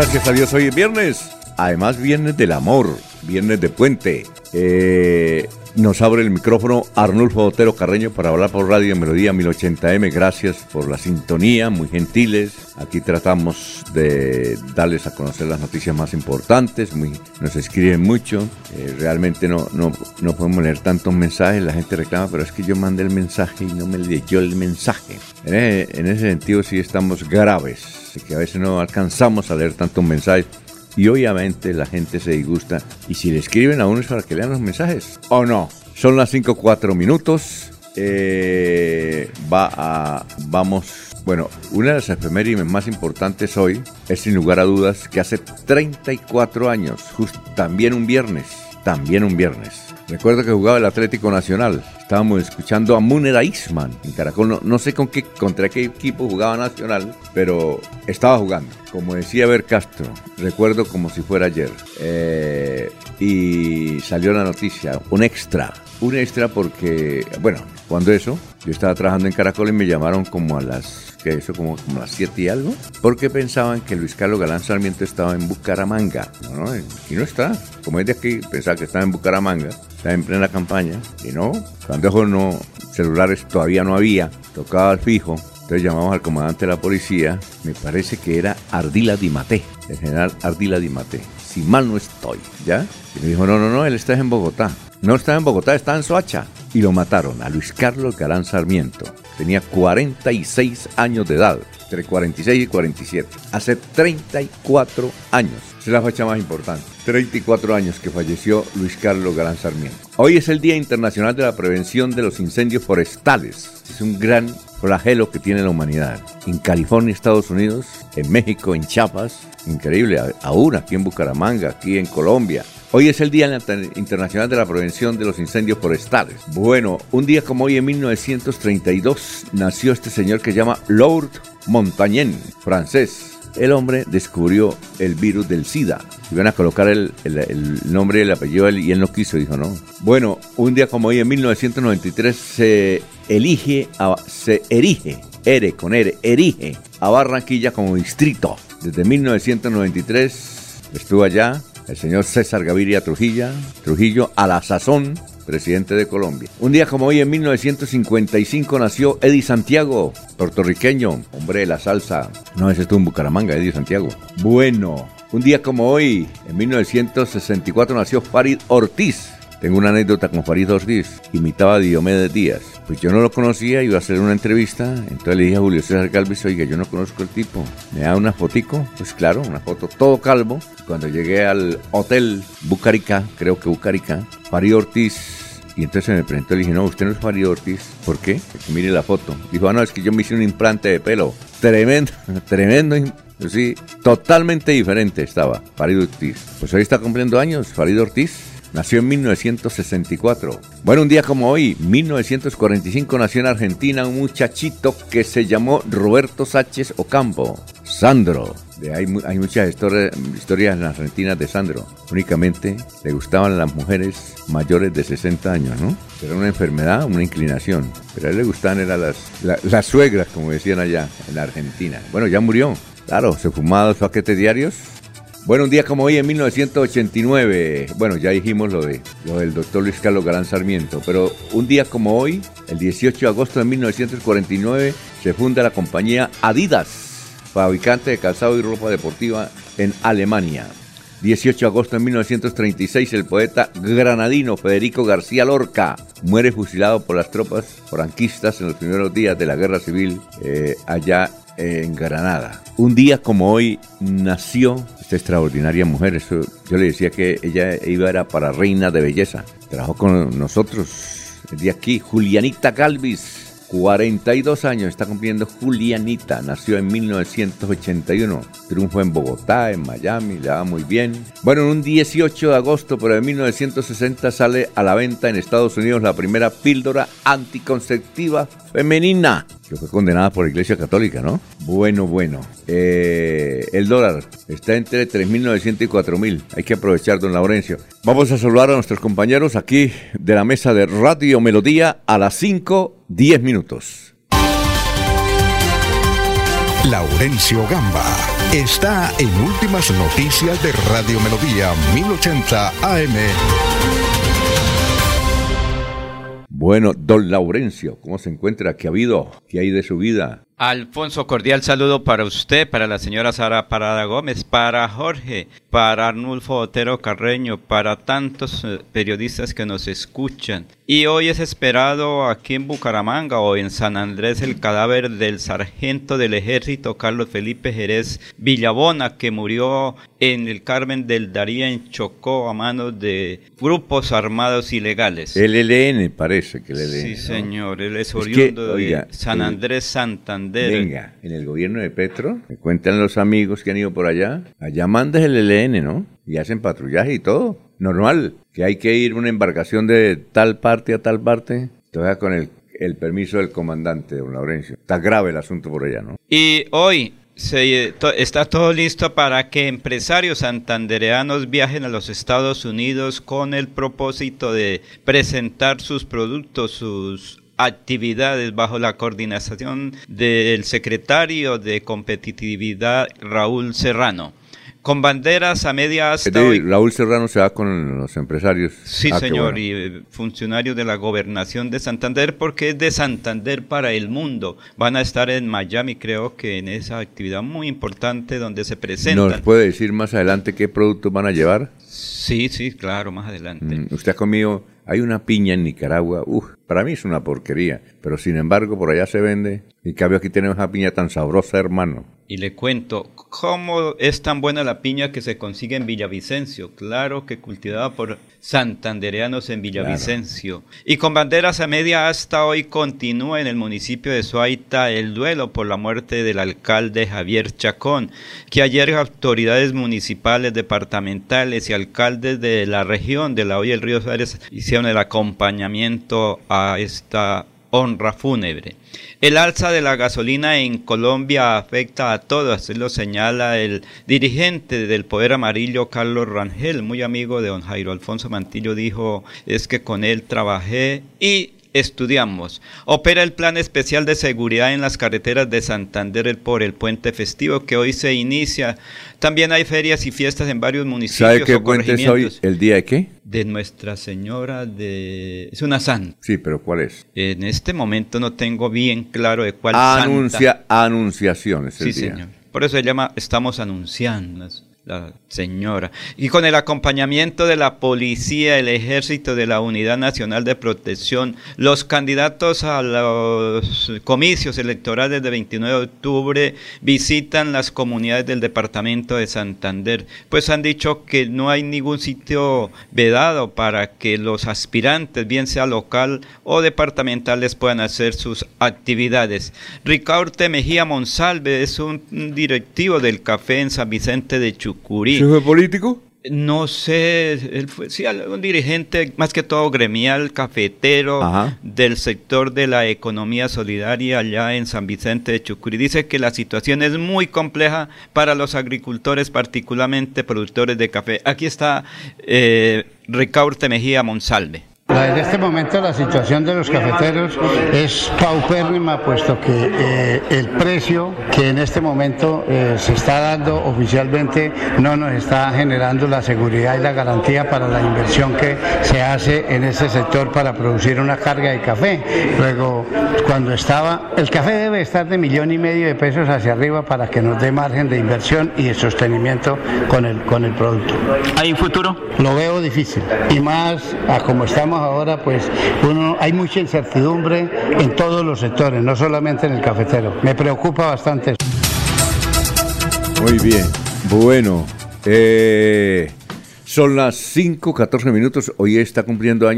Gracias a Dios, hoy es viernes. Además, viernes del amor, viernes de puente. Eh, nos abre el micrófono Arnulfo Otero Carreño para hablar por Radio Melodía 1080M. Gracias por la sintonía, muy gentiles. Aquí tratamos de darles a conocer las noticias más importantes. Nos escriben mucho. Eh, realmente no, no, no podemos leer tantos mensajes. La gente reclama, pero es que yo mandé el mensaje y no me leyó el mensaje. En ese sentido sí estamos graves que a veces no alcanzamos a leer tantos mensajes. Y obviamente la gente se disgusta. Y si le escriben a uno es para que lean los mensajes. ¿O no? Son las 5 4 minutos. Eh, va a. Vamos. Bueno, una de las efemérides más importantes hoy es sin lugar a dudas que hace 34 años, justo, también un viernes, también un viernes, Recuerdo que jugaba el Atlético Nacional. Estábamos escuchando a Munera Isman en Caracol. No, sé con qué, contra qué equipo jugaba Nacional, pero estaba jugando. Como decía Ver Castro, recuerdo como si fuera ayer. Eh, y salió la noticia, un extra. Un extra porque, bueno, cuando eso, yo estaba trabajando en Caracol y me llamaron como a las que eso como, las 7 y algo, porque pensaban que Luis Carlos Galán Sarmiento estaba en Bucaramanga. No, no, y no está. Como es de aquí, pensaba que estaba en Bucaramanga, estaba en plena campaña, y no, cuando no, celulares todavía no había, tocaba al fijo, entonces llamamos al comandante de la policía, me parece que era Ardila Di Mate, el general Ardila Di Mate, si mal no estoy, ¿ya? Y me dijo, no, no, no, él está en Bogotá. No está en Bogotá, está en Soacha. Y lo mataron a Luis Carlos Galán Sarmiento. Tenía 46 años de edad, entre 46 y 47. Hace 34 años. Es la fecha más importante. 34 años que falleció Luis Carlos Galán Sarmiento. Hoy es el Día Internacional de la Prevención de los Incendios Forestales. Es un gran flagelo que tiene la humanidad. En California, Estados Unidos, en México, en Chiapas, increíble, aún aquí en Bucaramanga, aquí en Colombia, Hoy es el Día Internacional de la Prevención de los Incendios Forestales. Bueno, un día como hoy en 1932 nació este señor que se llama Lord Montagnen, francés. El hombre descubrió el virus del SIDA. Iban a colocar el, nombre y el apellido y él no quiso, dijo no. Bueno, un día como hoy en 1993 se elige, se erige, ere con ere, erige a Barranquilla como distrito. Desde 1993 estuvo allá el señor César Gaviria Trujillo, Trujillo a la sazón, presidente de Colombia. Un día como hoy, en 1955, nació Eddie Santiago, puertorriqueño, hombre de la salsa. No, ese estuvo en Bucaramanga, Eddie Santiago. Bueno, un día como hoy, en 1964, nació Farid Ortiz, tengo una anécdota con Farid Ortiz, imitaba a Diomedes Díaz. Pues yo no lo conocía, iba a hacer una entrevista, entonces le dije a Julio César Galvez, oiga, yo no conozco el tipo, ¿me da una fotico? Pues claro, una foto todo calvo. Cuando llegué al hotel Bucarica, creo que Bucarica, Farid Ortiz y entonces me presentó y le dije, no, usted no es Farid Ortiz. ¿Por qué? Que mire la foto. Dijo, ah, no, es que yo me hice un implante de pelo. Tremendo, tremendo. Sí, totalmente diferente estaba Farid Ortiz. Pues hoy está cumpliendo años, Farid Ortiz. Nació en 1964. Bueno, un día como hoy, 1945, nació en Argentina un muchachito que se llamó Roberto Sánchez Ocampo. Sandro. Hay, muchas historias, historias en Argentina de Sandro. Únicamente le gustaban las mujeres mayores de 60 años, ¿no? Era una enfermedad, una inclinación. Pero a él le gustaban eran las, las suegras, como decían allá en Argentina. Bueno, ya murió. Claro, se fumaba dos paquetes diarios Bueno, un día como hoy en 1989, bueno, ya dijimos lo, de, lo del doctor Luis Carlos Galán Sarmiento, pero un día como hoy, el 18 de agosto de 1949, se funda la compañía Adidas, fabricante de calzado y ropa deportiva en Alemania. 18 de agosto de 1936, el poeta granadino Federico García Lorca muere fusilado por las tropas franquistas en los primeros días de la guerra civil eh, allá en Granada. Un día como hoy nació esta extraordinaria mujer. yo le decía que ella iba era para reina de belleza. Trabajó con nosotros día aquí, Julianita Galvis 42 años está cumpliendo Julianita, nació en 1981, triunfó en Bogotá, en Miami, le va muy bien. Bueno, en un 18 de agosto, pero de 1960 sale a la venta en Estados Unidos la primera píldora anticonceptiva femenina, que fue condenada por la Iglesia Católica, ¿no? Bueno, bueno. Eh, el dólar está entre 3.900 y 4.000. Hay que aprovechar, don Laurencio. Vamos a saludar a nuestros compañeros aquí de la mesa de Radio Melodía a las 5, 10 minutos. Laurencio Gamba está en Últimas Noticias de Radio Melodía 1080 AM. Bueno, don Laurencio, ¿cómo se encuentra? ¿Qué ha habido? ¿Qué hay de su vida? Alfonso, cordial saludo para usted, para la señora Sara Parada Gómez, para Jorge, para Arnulfo Otero Carreño, para tantos eh, periodistas que nos escuchan. Y hoy es esperado aquí en Bucaramanga o en San Andrés el cadáver del sargento del ejército Carlos Felipe Jerez Villabona, que murió en el Carmen del Daría en Chocó a manos de grupos armados ilegales. El ELN parece que el ELN. Sí, señor, él es oriundo de San Andrés Santander Venga, en el gobierno de Petro, me cuentan los amigos que han ido por allá, allá mandas el ELN, ¿no? Y hacen patrullaje y todo. Normal, que hay que ir una embarcación de tal parte a tal parte, todavía con el, el permiso del comandante, don Laurencio. Está grave el asunto por allá, ¿no? Y hoy se, está todo listo para que empresarios santandereanos viajen a los Estados Unidos con el propósito de presentar sus productos, sus actividades bajo la coordinación del secretario de competitividad Raúl Serrano. Con banderas a media asta. Raúl Serrano se va con los empresarios. Sí, ah, señor, y eh, funcionarios de la gobernación de Santander, porque es de Santander para el mundo. Van a estar en Miami, creo que en esa actividad muy importante donde se presentan. ¿Nos puede decir más adelante qué productos van a llevar? Sí, sí, claro, más adelante. Mm, ¿Usted ha comido hay una piña en Nicaragua, uff, para mí es una porquería, pero sin embargo por allá se vende. Y cambio aquí tenemos una piña tan sabrosa, hermano. Y le cuento, ¿cómo es tan buena la piña que se consigue en Villavicencio? Claro que cultivada por santandereanos en Villavicencio. Y con banderas a media hasta hoy continúa en el municipio de Suaita el duelo por la muerte del alcalde Javier Chacón, que ayer autoridades municipales, departamentales y alcaldes de la región de la Hoya del Río Suárez hicieron el acompañamiento a esta honra fúnebre. El alza de la gasolina en Colombia afecta a todos, lo señala el dirigente del Poder Amarillo, Carlos Rangel, muy amigo de don Jairo Alfonso Mantillo, dijo, es que con él trabajé y estudiamos. Opera el plan especial de seguridad en las carreteras de Santander por el puente festivo que hoy se inicia. También hay ferias y fiestas en varios municipios. ¿Sabe qué puente es hoy? ¿El día de qué? De Nuestra Señora de... Es una santa. Sí, pero ¿cuál es? En este momento no tengo bien claro de cuál Anuncia, Anunciación es el sí, señor. Por eso se llama Estamos Anunciando la señora. Y con el acompañamiento de la policía, el ejército de la Unidad Nacional de Protección, los candidatos a los comicios electorales del 29 de octubre visitan las comunidades del departamento de Santander, pues han dicho que no hay ningún sitio vedado para que los aspirantes, bien sea local o departamentales, puedan hacer sus actividades. Ricardo Mejía Monsalve es un directivo del café en San Vicente de Chuc fue político? No sé, él fue, sí, un dirigente más que todo gremial, cafetero del sector de la economía solidaria allá en San Vicente de Chucurí. Dice que la situación es muy compleja para los agricultores, particularmente productores de café. Aquí está eh, Ricaurte Mejía Monsalve. En este momento la situación de los cafeteros es paupérrima, puesto que eh, el precio que en este momento eh, se está dando oficialmente no nos está generando la seguridad y la garantía para la inversión que se hace en este sector para producir una carga de café. Luego, cuando estaba, el café debe estar de millón y medio de pesos hacia arriba para que nos dé margen de inversión y de sostenimiento con el, con el producto. ¿Hay un futuro? Lo veo difícil y más a como estamos ahora, pues hay mucha incertidumbre en todos los sectores, no solamente en el cafetero. Me preocupa bastante. Muy bien, bueno, eh, son las 5, 14 minutos, hoy está cumpliendo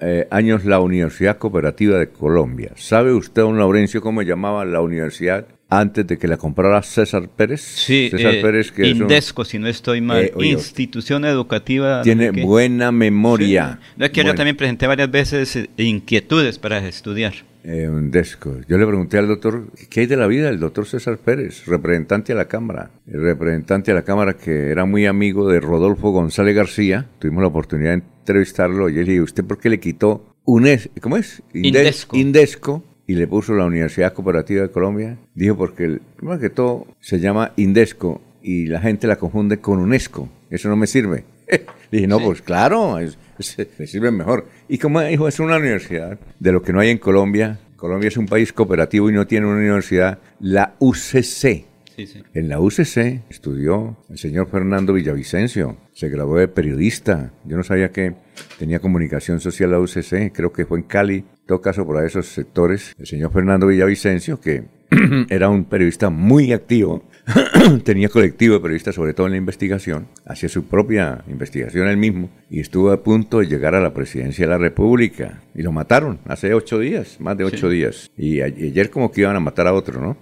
eh, años la Universidad Cooperativa de Colombia. ¿Sabe usted, don Laurencio, cómo llamaba la universidad antes de que la comprara César Pérez. Sí, César eh, Pérez, que Indesco, si no estoy mal. Eh, oye, Institución educativa. tiene buena memoria. Sí. No, es que yo también presenté varias veces eh, inquietudes para estudiar. Eh, Indesco. Yo le pregunté al doctor, ¿qué hay de la vida del doctor César Pérez, representante a la Cámara? El representante a la Cámara que era muy amigo de Rodolfo González García. Tuvimos la oportunidad de entrevistarlo y yo le dije, ¿usted por qué le quitó UNES, ¿cómo es? Indes- Indesco. Indesco y le puso la Universidad Cooperativa de Colombia. Dijo porque, el, primero que todo, se llama Indesco y la gente la confunde con UNESCO. Eso no me sirve. Le dije, no, pues claro, es- es- me sirve mejor. Y como dijo, es una universidad de lo que no hay en Colombia. Colombia es un país cooperativo y no tiene una universidad. La UCC. En la UCC estudió el señor Fernando Villavicencio, se graduó de periodista. Yo no sabía que tenía comunicación social la UCC, creo que fue en Cali, en todo caso por esos sectores. El señor Fernando Villavicencio, que era un periodista muy activo, tenía colectivo de periodistas, sobre todo en la investigación, hacía su propia investigación él mismo y estuvo a punto de llegar a la presidencia de la República. Y lo mataron hace ocho días, más de ocho días. Y ayer como que iban a matar a otro, ¿no?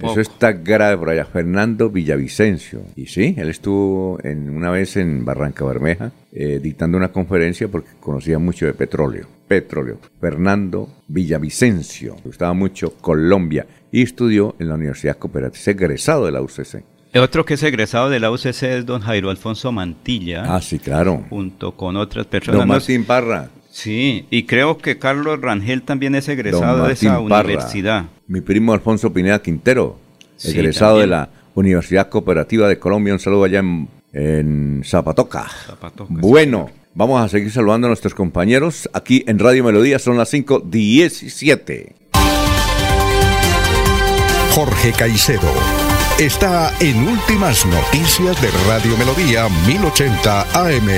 Eso está grave por allá. Fernando Villavicencio. Y sí, él estuvo en, una vez en Barranca Bermeja eh, dictando una conferencia porque conocía mucho de petróleo. Petróleo. Fernando Villavicencio. Le gustaba mucho Colombia y estudió en la Universidad Cooperativa. Es egresado de la UCC. El otro que es egresado de la UCC es don Jairo Alfonso Mantilla, Ah, sí, claro. junto con otras personas. Don Martín Parra. Sí, y creo que Carlos Rangel también es egresado de esa Parra. universidad. Mi primo Alfonso Pineda Quintero. Sí, egresado de la Universidad Cooperativa de Colombia. Un saludo allá en, en Zapatoca. Zapatoca, Bueno, vamos a seguir saludando a nuestros compañeros aquí en Radio Melodía. Son las 5.17. Jorge Caicedo está en Últimas Noticias de Radio Melodía 1080 AM.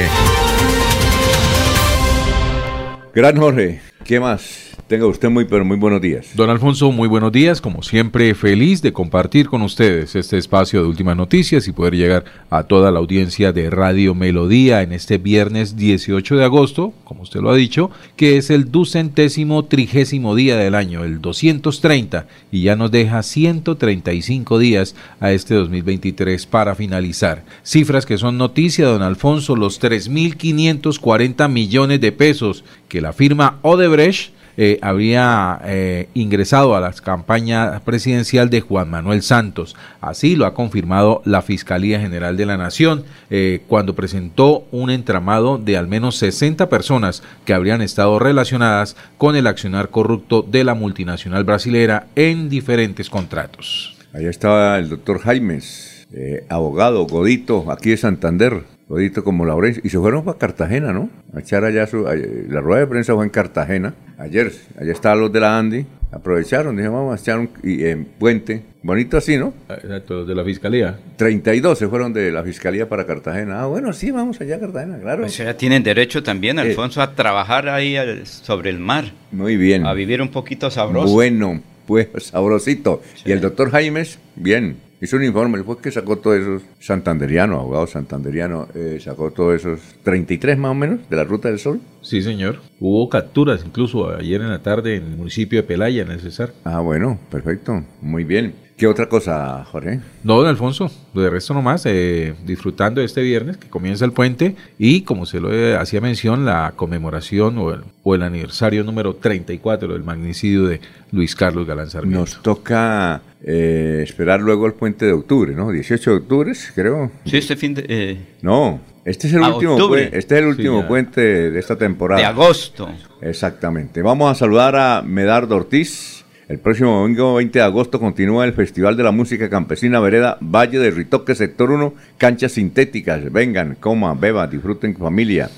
Gran Jorge, ¿qué más? Tenga usted muy, pero muy buenos días. Don Alfonso, muy buenos días. Como siempre, feliz de compartir con ustedes este espacio de últimas noticias y poder llegar a toda la audiencia de Radio Melodía en este viernes 18 de agosto, como usted lo ha dicho, que es el ducentésimo trigésimo día del año, el 230, y ya nos deja 135 días a este 2023 para finalizar. Cifras que son noticia, don Alfonso, los 3.540 millones de pesos que la firma Odebrecht eh, habría eh, ingresado a la campaña presidencial de Juan Manuel Santos. Así lo ha confirmado la Fiscalía General de la Nación eh, cuando presentó un entramado de al menos 60 personas que habrían estado relacionadas con el accionar corrupto de la multinacional brasilera en diferentes contratos. Allá estaba el doctor Jaimes, abogado, Godito, aquí de Santander. Godito como Laurencio. Y se fueron para Cartagena, ¿no? A echar allá su... eh, La rueda de prensa fue en Cartagena. Ayer, allá estaban los de la Andy. Aprovecharon, dijeron, vamos a echar un y, eh, puente. Bonito así, ¿no? Exacto, de la Fiscalía. 32 se fueron de la fiscalía para Cartagena. Ah, bueno, sí, vamos allá a Cartagena, claro. O sea, tienen derecho también, Eh. Alfonso, a trabajar ahí al- sobre el mar, Muy bien. a vivir un poquito sabroso. Bueno, pues sabrosito. Y el doctor Jaimes, bien, hizo un informe, el que sacó todos esos santanderiano, abogado santanderiano, eh, sacó todos esos 33 más o menos de la Ruta del Sol. Sí, señor. Hubo capturas incluso ayer en la tarde en el municipio de Pelaya, en el Cesar. Ah, bueno, perfecto, muy bien. ¿Qué otra cosa, Jorge? No, don Alfonso, de resto nomás, eh, disfrutando de este viernes que comienza el puente y como se lo eh, hacía mención, la conmemoración o el, o el aniversario número 34 del magnicidio de Luis Carlos Galán Sarmiento. Nos toca eh, esperar luego el puente de octubre, ¿no? 18 de octubre, creo. Sí, este fin de... eh, No, Este es el A último, octubre. este es el último puente de esta temporada. De agosto. Exactamente. Vamos a saludar a Medardo Ortiz. El próximo domingo 20 de agosto continúa el Festival de la Música Campesina Vereda Valle de Ritoque, Sector 1, canchas sintéticas. Vengan, coman, beban, disfruten familia.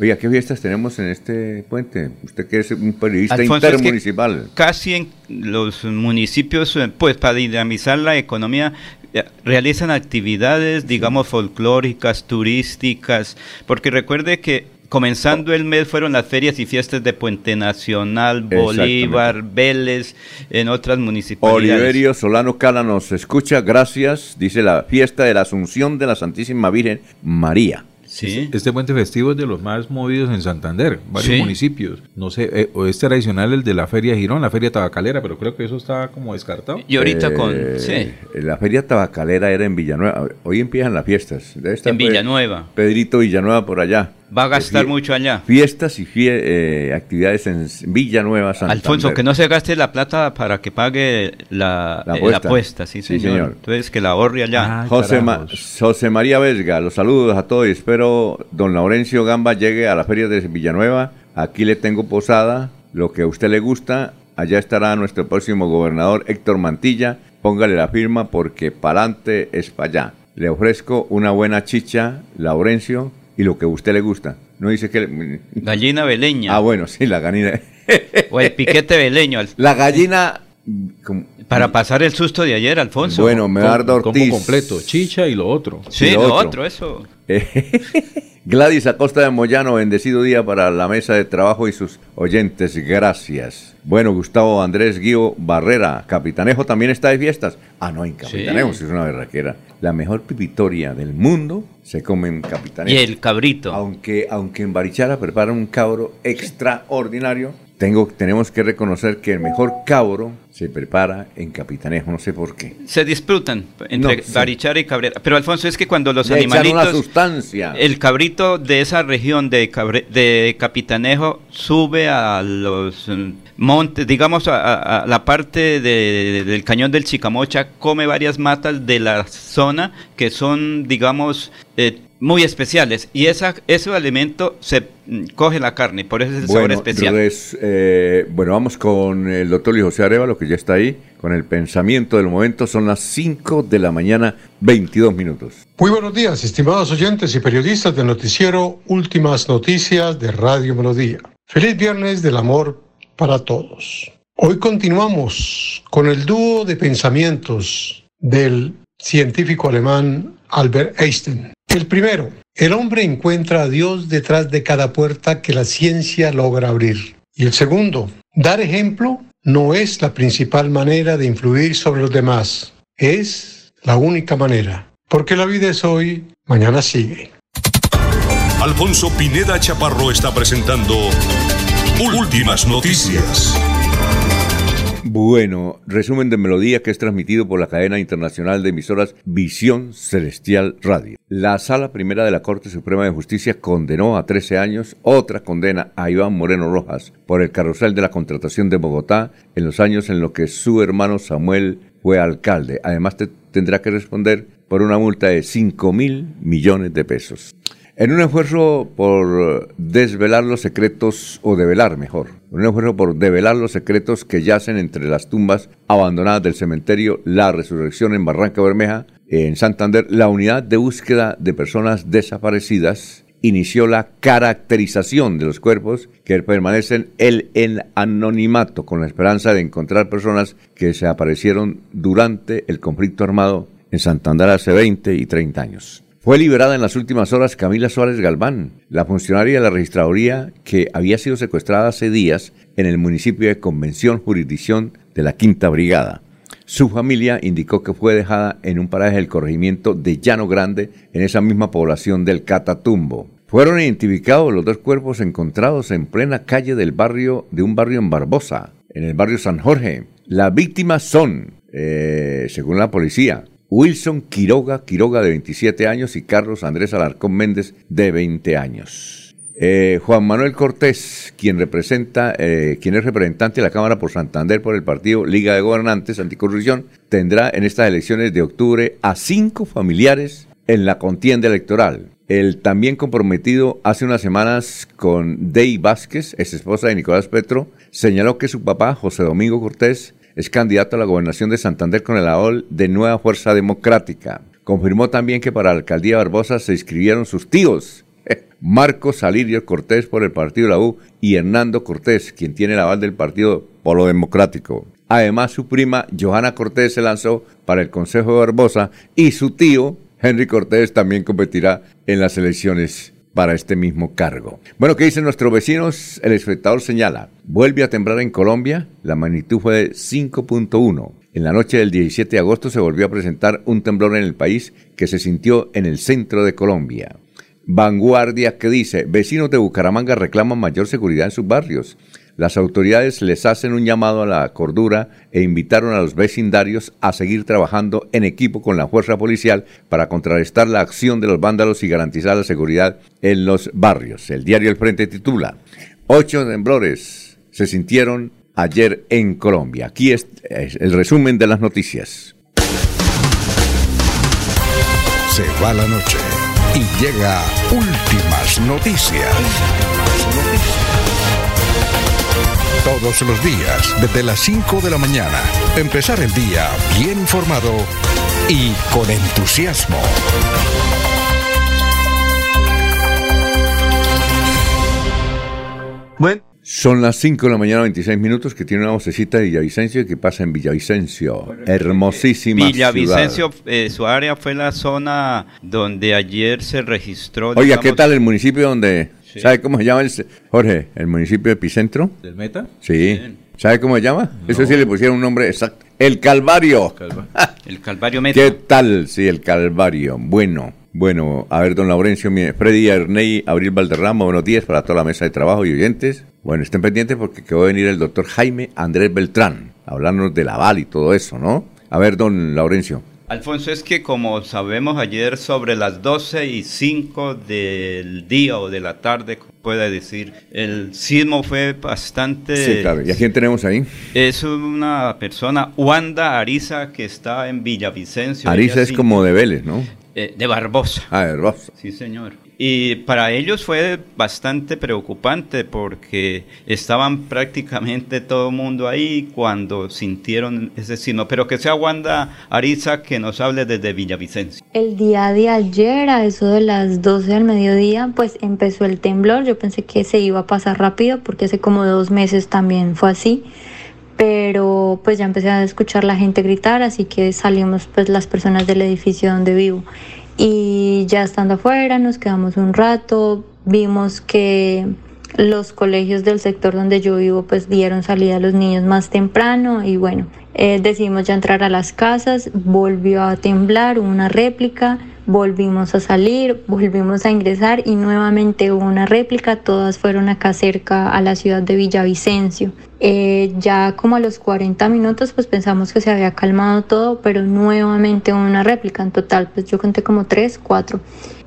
Oiga, ¿qué fiestas tenemos en este puente? Usted que es un periodista Alfonso, es que intermunicipal. Casi en los municipios, eh, pues para dinamizar la economía, eh, realizan actividades, digamos, folclóricas, turísticas, porque recuerde que comenzando el mes fueron las ferias y fiestas de Puente Nacional, Bolívar, Vélez, en otras municipalidades. Oliverio Solano Cala nos escucha, gracias. Dice la fiesta de la Asunción de la Santísima Virgen María. Sí. Este puente festivo es de los más movidos en Santander, varios Sí. municipios. No sé, eh, o es tradicional el de la Feria Girón, la Feria Tabacalera, pero creo que eso está como descartado. Y ahorita con... Eh, Sí. La feria tabacalera era en Villanueva. Hoy empiezan las fiestas. Debe estar En Pe- Villanueva. Pedrito Villanueva por allá. Va a gastar mucho allá. Fiestas y fie- eh, actividades en Villanueva, Santander. Alfonso, que no se gaste la plata para que pague la, La eh, apuesta. la apuesta, sí, Sí, señor. Entonces que la ahorre allá. Ay, José, Ma- carajos. José María Vesga, los saludos a todos y espero don Laurencio Gamba llegue a la feria de Villanueva. Aquí le tengo posada, lo que a usted le gusta. Allá estará nuestro próximo gobernador Héctor Mantilla. Póngale la firma porque pa'lante es para allá. Le ofrezco una buena chicha, Laurencio, y lo que a usted le gusta. No dice que... le- Gallina beleña. Ah, bueno, sí, la gallina. O el piquete beleño. al- La gallina... como- Para pasar el susto de ayer, Alfonso. Bueno, Medardo Ortiz. completo, chicha y lo otro. Sí, y lo lo otro. otro, eso. Gladys Acosta de Moyano, bendecido día para la mesa de trabajo y sus oyentes, gracias. Bueno, Gustavo Andrés Guío Barrera, Capitanejo también está de fiestas. Ah, no, en Capitanejo, Sí. es una berraquera. La mejor pipitoria del mundo se come en Capitanejo. Y el cabrito. Aunque, aunque en Barichara preparan un cabro extraordinario, tengo, tenemos que reconocer que el mejor cabro se prepara en Capitanejo, no sé por qué. Se disfrutan entre No, sí. Barichara y Cabrera. Pero Alfonso, es que cuando los Le echan una animalitos... sustancia. El cabrito de esa región de, Cabre- de Capitanejo sube a los mm, montes, digamos a, la parte de- del cañón del Chicamocha, come varias matas de la zona que son, digamos, eh, muy especiales. Y esa, ese alimento se mm, coge la carne, por eso es el sabor especial. res- eh, bueno, vamos con el doctor Luis José Arevalo, que ya está ahí, con el pensamiento del momento. Son las 5 de la mañana, 22 minutos. Muy buenos días, estimados oyentes y periodistas del noticiero Últimas Noticias de Radio Melodía. Feliz viernes del amor para todos. Hoy continuamos con el dúo de pensamientos del científico alemán Albert Einstein. El primero, el hombre encuentra a Dios detrás de cada puerta que la ciencia logra abrir. Y el segundo, dar ejemplo no es la principal manera de influir sobre los demás, es la única manera. Porque la vida es hoy, mañana sigue. Alfonso Pineda Chaparro está presentando Últimas Noticias. Bueno, resumen de melodía que es transmitido por la cadena internacional de emisoras Visión Celestial Radio. La Sala Primera de la Corte Suprema de Justicia condenó a 13 años otra condena a Iván Moreno Rojas por el carrusel de la contratación de Bogotá en los años en los que su hermano Samuel fue alcalde. Además, te- tendrá que responder por una multa de 5 mil millones de pesos. En un esfuerzo por desvelar los secretos, o develar mejor, en un esfuerzo por develar los secretos que yacen entre las tumbas abandonadas del cementerio La Resurrección en Barranca Bermeja, en Santander, la unidad de búsqueda de personas desaparecidas inició la caracterización de los cuerpos que permanecen el, en anonimato con la esperanza de encontrar personas que desaparecieron durante el conflicto armado en Santander hace 20 y 30 años. Fue liberada en las últimas horas Camila Suárez Galván, la funcionaria de la registraduría que había sido secuestrada hace días en el municipio de Convención, jurisdicción de la Quinta Brigada. Su familia indicó que fue dejada en un paraje del corregimiento de Llano Grande, en esa misma población del Catatumbo. Fueron identificados los dos cuerpos encontrados en plena calle del barrio, de un barrio en Barbosa, en el barrio San Jorge. Las víctimas son, eh, según la policía, Wilson Quiroga, Quiroga de 27 años y Carlos Andrés Alarcón Méndez de 20 años. Eh, Juan Manuel Cortés, quien representa, eh, quien es representante de la Cámara por Santander por el partido Liga de Gobernantes Anticorrupción, tendrá en estas elecciones de octubre a cinco familiares en la contienda electoral. el también comprometido hace unas semanas con Dey Vázquez, ex esposa de Nicolás Petro, señaló que su papá, José Domingo Cortés, es candidato a la gobernación de Santander con el AOL de Nueva Fuerza Democrática. Confirmó también que para la alcaldía Barbosa se inscribieron sus tíos, Marcos Salirio Cortés por el partido de la U y Hernando Cortés, quien tiene el aval del partido Polo Democrático. Además, su prima Johanna Cortés se lanzó para el Consejo de Barbosa y su tío Henry Cortés también competirá en las elecciones para este mismo cargo. Bueno, ¿qué dicen nuestros vecinos? El espectador señala, vuelve a temblar en Colombia, la magnitud fue de 5.1. En la noche del 17 de agosto se volvió a presentar un temblor en el país que se sintió en el centro de Colombia. Vanguardia que dice, vecinos de Bucaramanga reclaman mayor seguridad en sus barrios. Las autoridades les hacen un llamado a la cordura e invitaron a los vecindarios a seguir trabajando en equipo con la fuerza policial para contrarrestar la acción de los vándalos y garantizar la seguridad en los barrios. El diario El Frente titula, ocho temblores se sintieron ayer en Colombia. Aquí es el resumen de las noticias. Se va la noche y llega últimas noticias. Todos los días, desde las 5 de la mañana. Empezar el día bien informado y con entusiasmo. Bueno. Son las 5 de la mañana, 26 minutos, que tiene una vocecita de Villavicencio que pasa en Villavicencio. Hermosísima Villavicencio, eh, su área fue la zona donde ayer se registró. Oiga, ¿qué tal el municipio donde ¿Sabe cómo se llama el, Jorge, el municipio de epicentro? ¿Del Meta? Sí. ¿Sabe cómo se llama? Eso sí le pusieron un nombre exacto. El Calvario. el Calvario Meta. ¿Qué tal? Sí, el Calvario. Bueno, bueno, a ver, don Laurencio, Freddy Erney, Abril Valderrama, buenos días para toda la mesa de trabajo y oyentes. Bueno, estén pendientes porque que va a venir el doctor Jaime Andrés Beltrán, hablándonos de la Val y todo eso, ¿no? A ver, don Laurencio. Alfonso, es que como sabemos ayer sobre las 12 y 5 del día o de la tarde, puede decir, el sismo fue bastante... Sí, claro. ¿Y a quién tenemos ahí? Es una persona, Wanda Ariza, que está en Villavicencio. Ariza es como de Vélez, ¿no? Eh, de Barbosa. Ah, de Barbosa. Sí, señor. Y para ellos fue bastante preocupante porque estaban prácticamente todo el mundo ahí cuando sintieron ese signo. Pero que sea Wanda Ariza que nos hable desde Villavicencio. El día de ayer, a eso de las 12 del mediodía, pues empezó el temblor. Yo pensé que se iba a pasar rápido porque hace como dos meses también fue así pero pues ya empecé a escuchar la gente gritar, así que salimos pues las personas del edificio donde vivo. Y ya estando afuera nos quedamos un rato, vimos que los colegios del sector donde yo vivo pues dieron salida a los niños más temprano y bueno, eh, decidimos ya entrar a las casas, volvió a temblar, una réplica, volvimos a salir, volvimos a ingresar y nuevamente hubo una réplica, todas fueron acá cerca a la ciudad de Villavicencio. Eh, ya como a los 40 minutos pues pensamos que se había calmado todo, pero nuevamente hubo una réplica, en total pues yo conté como 3, 4.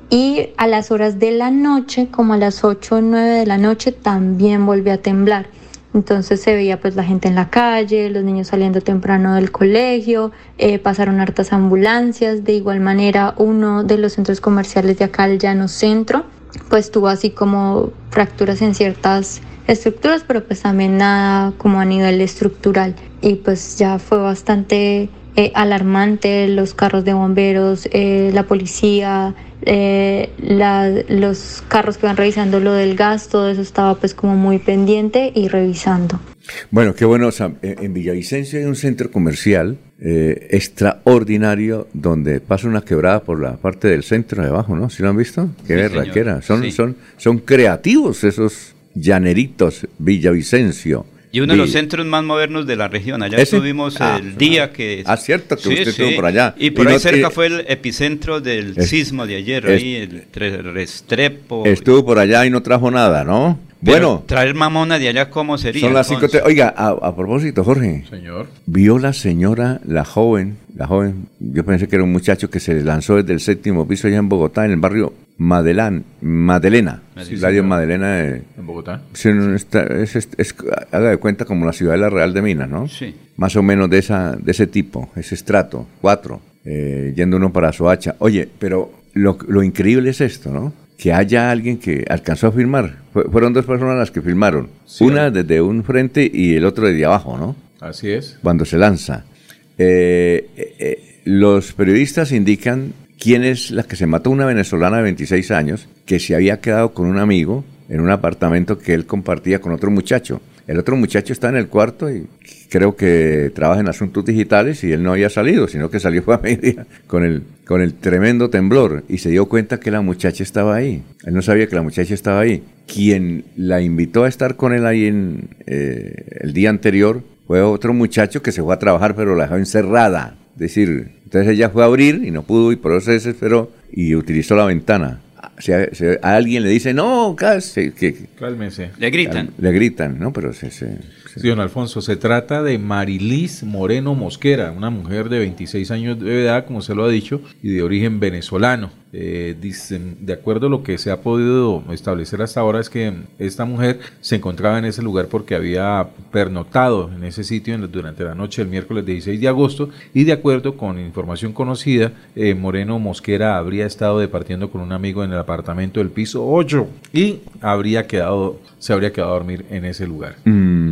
Y a las horas de la noche, como a las 8 o 9 de la noche, también volvió a temblar. Entonces se veía pues la gente en la calle, los niños saliendo temprano del colegio, eh, pasaron hartas ambulancias, de igual manera uno de los centros comerciales de acá, el Llano Centro, pues tuvo así como fracturas en ciertas estructuras, pero pues también nada como a nivel estructural. Y pues ya fue bastante eh, alarmante los carros de bomberos, eh, la policía, eh, los carros que van revisando lo del gas, todo eso estaba pues como muy pendiente y revisando. Bueno, qué bueno, en Villavicencio hay un centro comercial eh, extraordinario donde pasa una quebrada por la parte del centro de abajo, ¿no? ¿Sí lo han visto? Qué sí, era. Son, son, son creativos esos llaneritos Villavicencio. Y uno de los centros más modernos de la región. Allá estuvimos ah, el día que... Ah, cierto, que usted estuvo por allá. Y por ahí cerca fue el epicentro del sismo de ayer, ahí el Restrepo. Estuvo por allá y no trajo nada, ¿no? Bueno. Traer mamona de allá, ¿cómo sería? Son las cinco... Oiga, a, propósito, Jorge. Señor. Vio la señora, la joven, la joven, yo pensé que era un muchacho que se lanzó desde el séptimo piso allá en Bogotá, en el barrio Madelán, Madelena, Radio Madelena de, en Bogotá. Es, haga de cuenta como la ciudad de la Real de Minas, ¿no? Sí. Más o menos de esa, de ese tipo, ese estrato, cuatro, eh, yendo uno para Soacha. Oye, pero lo, lo increíble es esto, ¿no? Que haya alguien que alcanzó a filmar. Fue- fueron dos personas las que filmaron. Sí. Una desde un frente y el otro desde abajo, ¿no? Así es. Cuando se lanza. Eh, eh, eh, los periodistas indican quién es la que se mató, una venezolana de 26 años, que se había quedado con un amigo en un apartamento que él compartía con otro muchacho. El otro muchacho está en el cuarto y creo que trabaja en asuntos digitales y él no había salido, sino que salió a media con el, con el tremendo temblor y se dio cuenta que la muchacha estaba ahí. Él no sabía que la muchacha estaba ahí. Quien la invitó a estar con él ahí en, eh, el día anterior fue otro muchacho que se fue a trabajar pero la dejó encerrada. Es decir, entonces ella fue a abrir y no pudo y por eso se desesperó y utilizó la ventana. Si a, si a alguien le dice, no, casi, que, que- Cálmese. Le gritan. le gritan, ¿no? Pero se, se- se- Sí, don Alfonso, se trata de Marilis Moreno Mosquera, una mujer de 26 años de edad, como se lo ha dicho, y de origen venezolano. Eh, dicen, de acuerdo a lo que se ha podido establecer hasta ahora, es que esta mujer se encontraba en ese lugar porque había pernoctado en ese sitio en- durante la noche del miércoles 16 de agosto, y de acuerdo con información conocida, eh, Moreno Mosquera habría estado departiendo con un amigo en el apartamento del piso 8 y habría quedado, se habría quedado a dormir en ese lugar. Mm,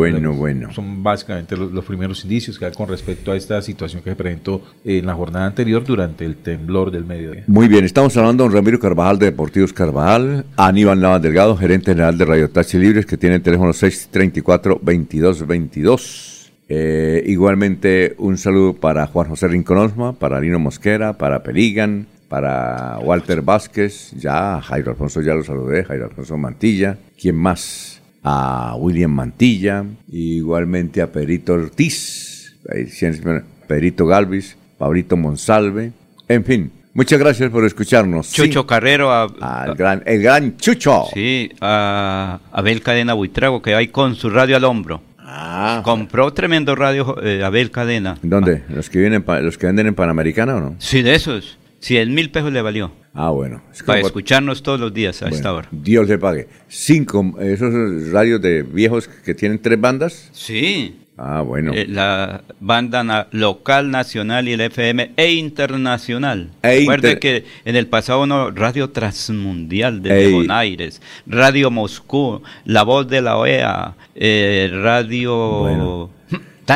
bueno, bueno. Son básicamente los, los primeros indicios que hay con respecto a esta situación que se presentó en la jornada anterior durante el temblor del mediodía. Muy bien, estamos hablando con Ramiro Carvajal de Deportivos Carvajal, Aníbal Navas Delgado, gerente general de Radio Taxi Libres, que tiene el teléfono 634-2222. Eh, igualmente, un saludo para Juan José Rincón Osma, para Lino Mosquera, para Peligan, para Walter Vázquez, ya Jairo Alfonso ya lo saludé, Jairo Alfonso Mantilla, ¿quién más? A William Mantilla, igualmente a Perito Ortiz, Perito Galvis, Pablito Monsalve, en fin, muchas gracias por escucharnos. Chucho Sí, Carrero, a, al gran, el gran Chucho. sí, a Abel Cadena Buitrago, que hay con su radio al hombro. Ah, Compró tremendo radio eh, Abel Cadena. ¿Dónde? ¿Los que, vienen ¿Los que venden en Panamericana o no? Sí, de esos. 100 mil pesos le valió. Ah, bueno. Es Para como- escucharnos todos los días a bueno, esta hora. Dios le pague. Cinco, esos radios de viejos que tienen tres bandas. Sí. Ah, bueno. Eh, la banda na- local, nacional y el FM e internacional. E Recuerde inter- que en el pasado uno, Radio Transmundial de. Buenos Aires, Radio Moscú, La Voz de la OEA, eh, Radio... Bueno.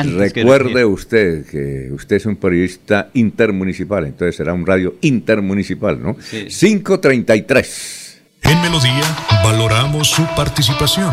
Que- Recuerde usted que usted es un periodista intermunicipal, entonces será un radio intermunicipal, ¿no? Sí. 533. En Melodía valoramos su participación.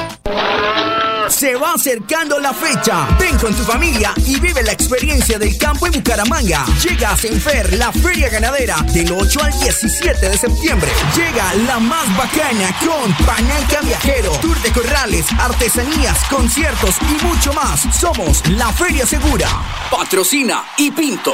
Se va acercando la fecha. Ven con tu familia y vive la experiencia del campo en Bucaramanga. Llega a Senfer, la feria ganadera, del 8 al 17 de septiembre. Llega la más bacana con Pañanca Viajero, Tour de Corrales, artesanías, conciertos y mucho más. Somos la Feria Segura. Patrocina y Pinto.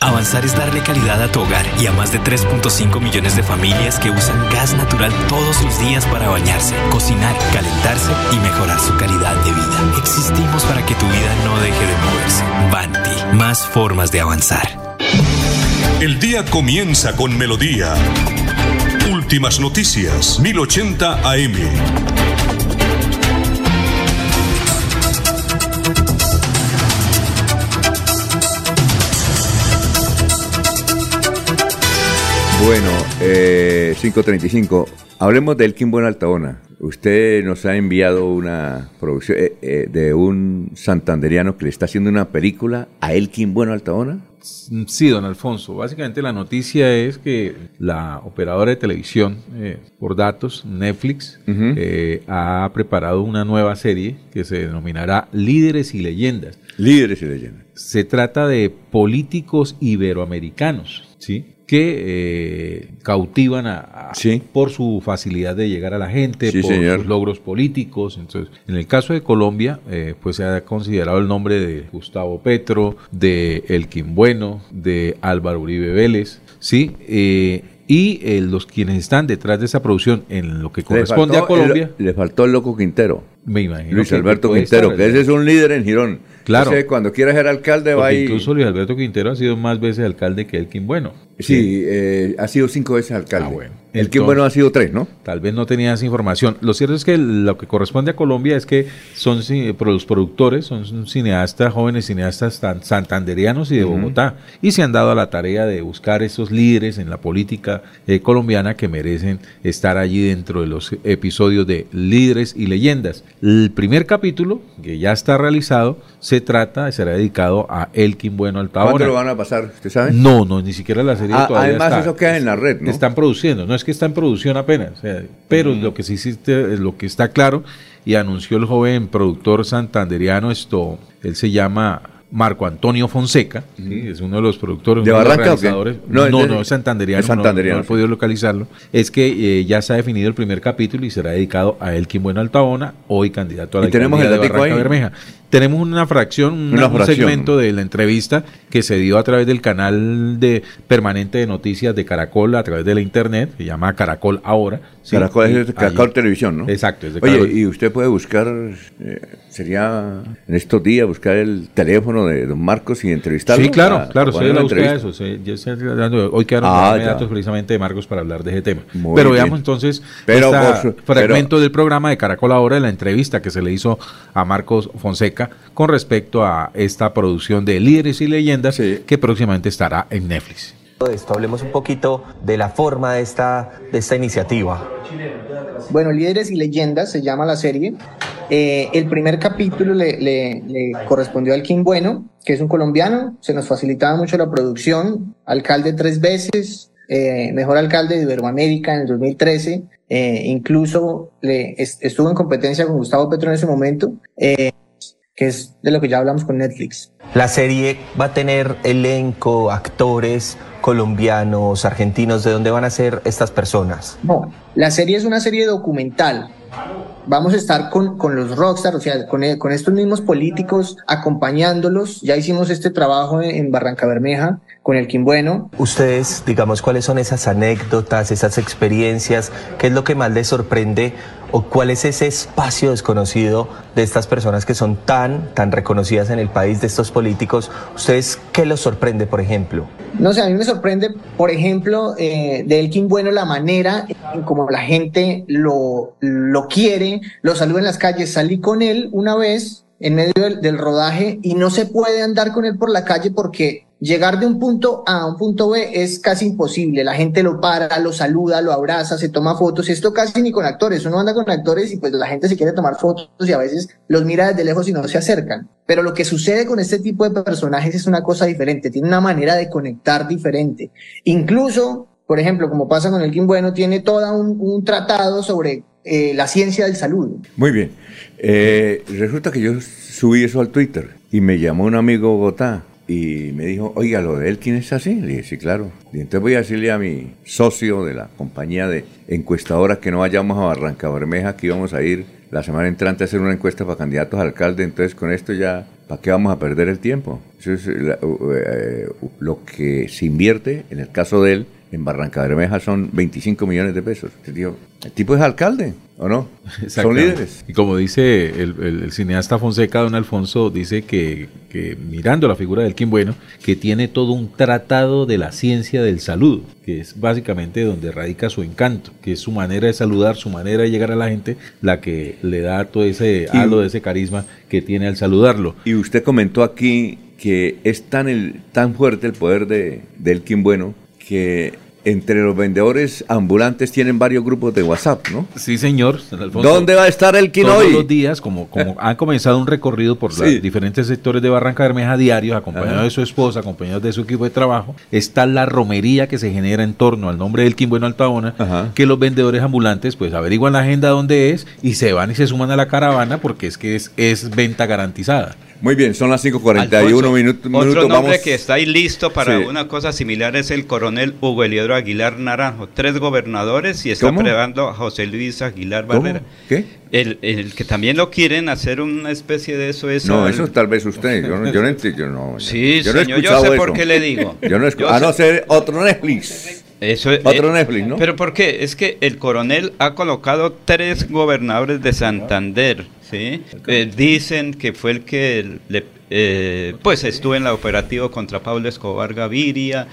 Avanzar es darle calidad a tu hogar y a más de 3.5 millones de familias que usan gas natural todos los días para bañarse, cocinar, calentarse y mejorar su calidad de vida. Existimos para que tu vida no deje de moverse. Banti, más formas de avanzar. El día comienza con Melodía. Últimas noticias, 1080 AM. Bueno, eh, 535. Hablemos de Elkin Bueno Altaona. Usted nos ha enviado una producción eh, eh, de un santanderiano que le está haciendo una película a Elkin Bueno Altaona. Sí, don Alfonso. Básicamente la noticia es que la operadora de televisión eh, por datos, Netflix, eh, ha preparado una nueva serie que se denominará Líderes y Leyendas. Líderes y Leyendas. Se trata de políticos iberoamericanos, ¿sí? Que eh, cautivan a, por su facilidad de llegar a la gente, por sus logros políticos. Entonces, en el caso de Colombia, eh, pues se ha considerado el nombre de Gustavo Petro, de Elkin Bueno, de Álvaro Uribe Vélez, ¿sí? Eh, y los quienes están detrás de esa producción en lo que corresponde a Colombia. le faltó el loco Quintero. Me imagino. Luis Alberto Quintero, que ese es un líder en Girón. Claro. cuando quiera ser alcalde va y... Incluso Luis Alberto Quintero ha sido más veces alcalde que Elkin Bueno. Sí, eh, ha sido cinco veces alcalde. Ah, bueno. El que bueno ha sido tres, ¿no? Tal vez no tenía esa información. Lo cierto es que lo que corresponde a Colombia es que son los productores, son cineastas, jóvenes cineastas santanderianos y de Bogotá, y se han dado a la tarea de buscar esos líderes en la política eh, colombiana que merecen estar allí dentro de los episodios de Líderes y Leyendas. El primer capítulo, que ya está realizado, se trata, será dedicado a Elkin Bueno Altaona. ¿Cuándo lo van a pasar? ¿Usted sabe? No, no, ni siquiera la serie ah, Además, eso queda en la red, ¿no? Están produciendo, no es que está en producción apenas, pero lo que sí existe, lo que está claro, y anunció el joven productor santanderiano, esto, él se llama Marco Antonio Fonseca, es uno de los productores, ¿De Barranca No, no, no, es santanderiano, no, he podido localizarlo. Es que eh, ya se ha definido el primer capítulo y será dedicado a Elkin Bueno Altabona, hoy candidato a la ¿Y tenemos el de Barranca Bermeja. Tenemos una fracción, un segmento de la entrevista que se dio a través del canal de permanente de noticias de Caracol a través de la internet, se llama Caracol Ahora. Caracol es de Caracol Televisión, ¿no? Exacto. Es de Oye, y usted puede buscar, eh, sería en estos días, buscar el teléfono de don Marcos y entrevistarlo. Sí, claro, claro, se la busca eso. hoy quedaron ah, datos precisamente de Marcos para hablar de ese tema. pero veamos entonces pero, fragmento del programa de Caracol Ahora, de la entrevista que se le hizo a Marcos Fonseca con respecto a esta producción de Líderes y Leyendas que próximamente estará en Netflix. Esto, hablemos un poquito de la forma de esta, de esta iniciativa. Bueno, Líderes y Leyendas se llama la serie. Eh, el primer capítulo le, correspondió al King Bueno, que es un colombiano. Se nos facilitaba mucho la producción. Alcalde tres veces, eh, mejor alcalde de Iberoamérica en el 2013. Eh, incluso le, estuvo en competencia con Gustavo Petro en ese momento que es de lo que ya hablamos con Netflix. La serie va a tener elenco, actores colombianos, argentinos, ¿de dónde van a ser estas personas? No, la serie es una serie documental. Vamos a estar con, con los rockstars, o sea, con, con, estos mismos políticos acompañándolos. Ya hicimos este trabajo en, en Barranca Bermeja con el Quimbueno. Ustedes, digamos, ¿cuáles son esas anécdotas, esas experiencias? ¿Qué es lo que más les sorprende o cuál es ese espacio desconocido de estas personas que son tan, tan reconocidas en el país, de estos políticos? ¿Ustedes qué los sorprende, por ejemplo? No sé, a mí me sorprende, por ejemplo, eh, de Elkin Bueno la manera en como la gente lo, lo quiere, lo saluda en las calles. Salí con él una vez en medio del, rodaje y no se puede andar con él por la calle porque llegar de un punto A a un punto B es casi imposible. La gente lo para, lo saluda, lo abraza, se toma fotos. Esto casi ni con actores. Uno anda con actores y pues la gente se quiere tomar fotos y a veces los mira desde lejos y no se acercan. Pero lo que sucede con este tipo de personajes es una cosa diferente. Tiene una manera de conectar diferente. Incluso, por ejemplo, como pasa con el Kim Bueno, tiene todo un, tratado sobre eh, la ciencia del saludo. Muy bien. Eh, resulta que yo subí eso al Twitter y me llamó un amigo Bogotá y me dijo, oiga, lo de él, ¿quién es así? Le dije, sí, claro. Entonces voy a decirle a mi socio de la compañía de encuestadoras que no vayamos a Barranca Bermeja, que íbamos a ir la semana entrante a hacer una encuesta para candidatos a alcalde, entonces con esto ya, ¿para qué vamos a perder el tiempo? Eso es eh, lo que se invierte, en el caso de él, en Barranca Bermeja son 25 millones de pesos. el tipo es alcalde, ¿o no? Son líderes. Y como dice el, cineasta Fonseca, don Alfonso, dice que, mirando la figura del Kim Bueno, que tiene todo un tratado de la ciencia del saludo, que es básicamente donde radica su encanto, que es su manera de saludar, su manera de llegar a la gente, la que le da todo ese halo de ese carisma que tiene al saludarlo. Y usted comentó aquí que es tan, el, tan fuerte el poder de, del Kim Bueno que entre los vendedores ambulantes tienen varios grupos de WhatsApp, ¿no? Sí, señor. ¿Dónde va a estar el hoy? Todos los días, como, como han comenzado un recorrido por los diferentes sectores de Barranca Bermeja diarios, acompañado de su esposa, acompañado de su equipo de trabajo, está la romería que se genera en torno al nombre del Quimbueno Altaona, que los vendedores ambulantes pues averiguan la agenda dónde es y se van y se suman a la caravana porque es que es, es venta garantizada. Muy bien, son las 5.41 minutos. Otro nombre que está ahí listo para una cosa similar es el coronel Hugo Eliodoro Aguilar Naranjo. Tres gobernadores y está probando a José Luis Aguilar Barrera. ¿Qué? El, el, que también lo quieren hacer una especie de eso es. No, eso tal vez usted. Yo no, yo no entiendo. no, sí, yo señor, yo sé por qué le digo. Yo no A no ser otro Netflix. Eso es, Otro eh, Netflix, ¿no? Pero ¿por qué? Es que el coronel ha colocado tres gobernadores de Santander, ¿sí? Eh, dicen que fue el que le, eh, pues estuvo en la operativa contra Pablo Escobar Gaviria.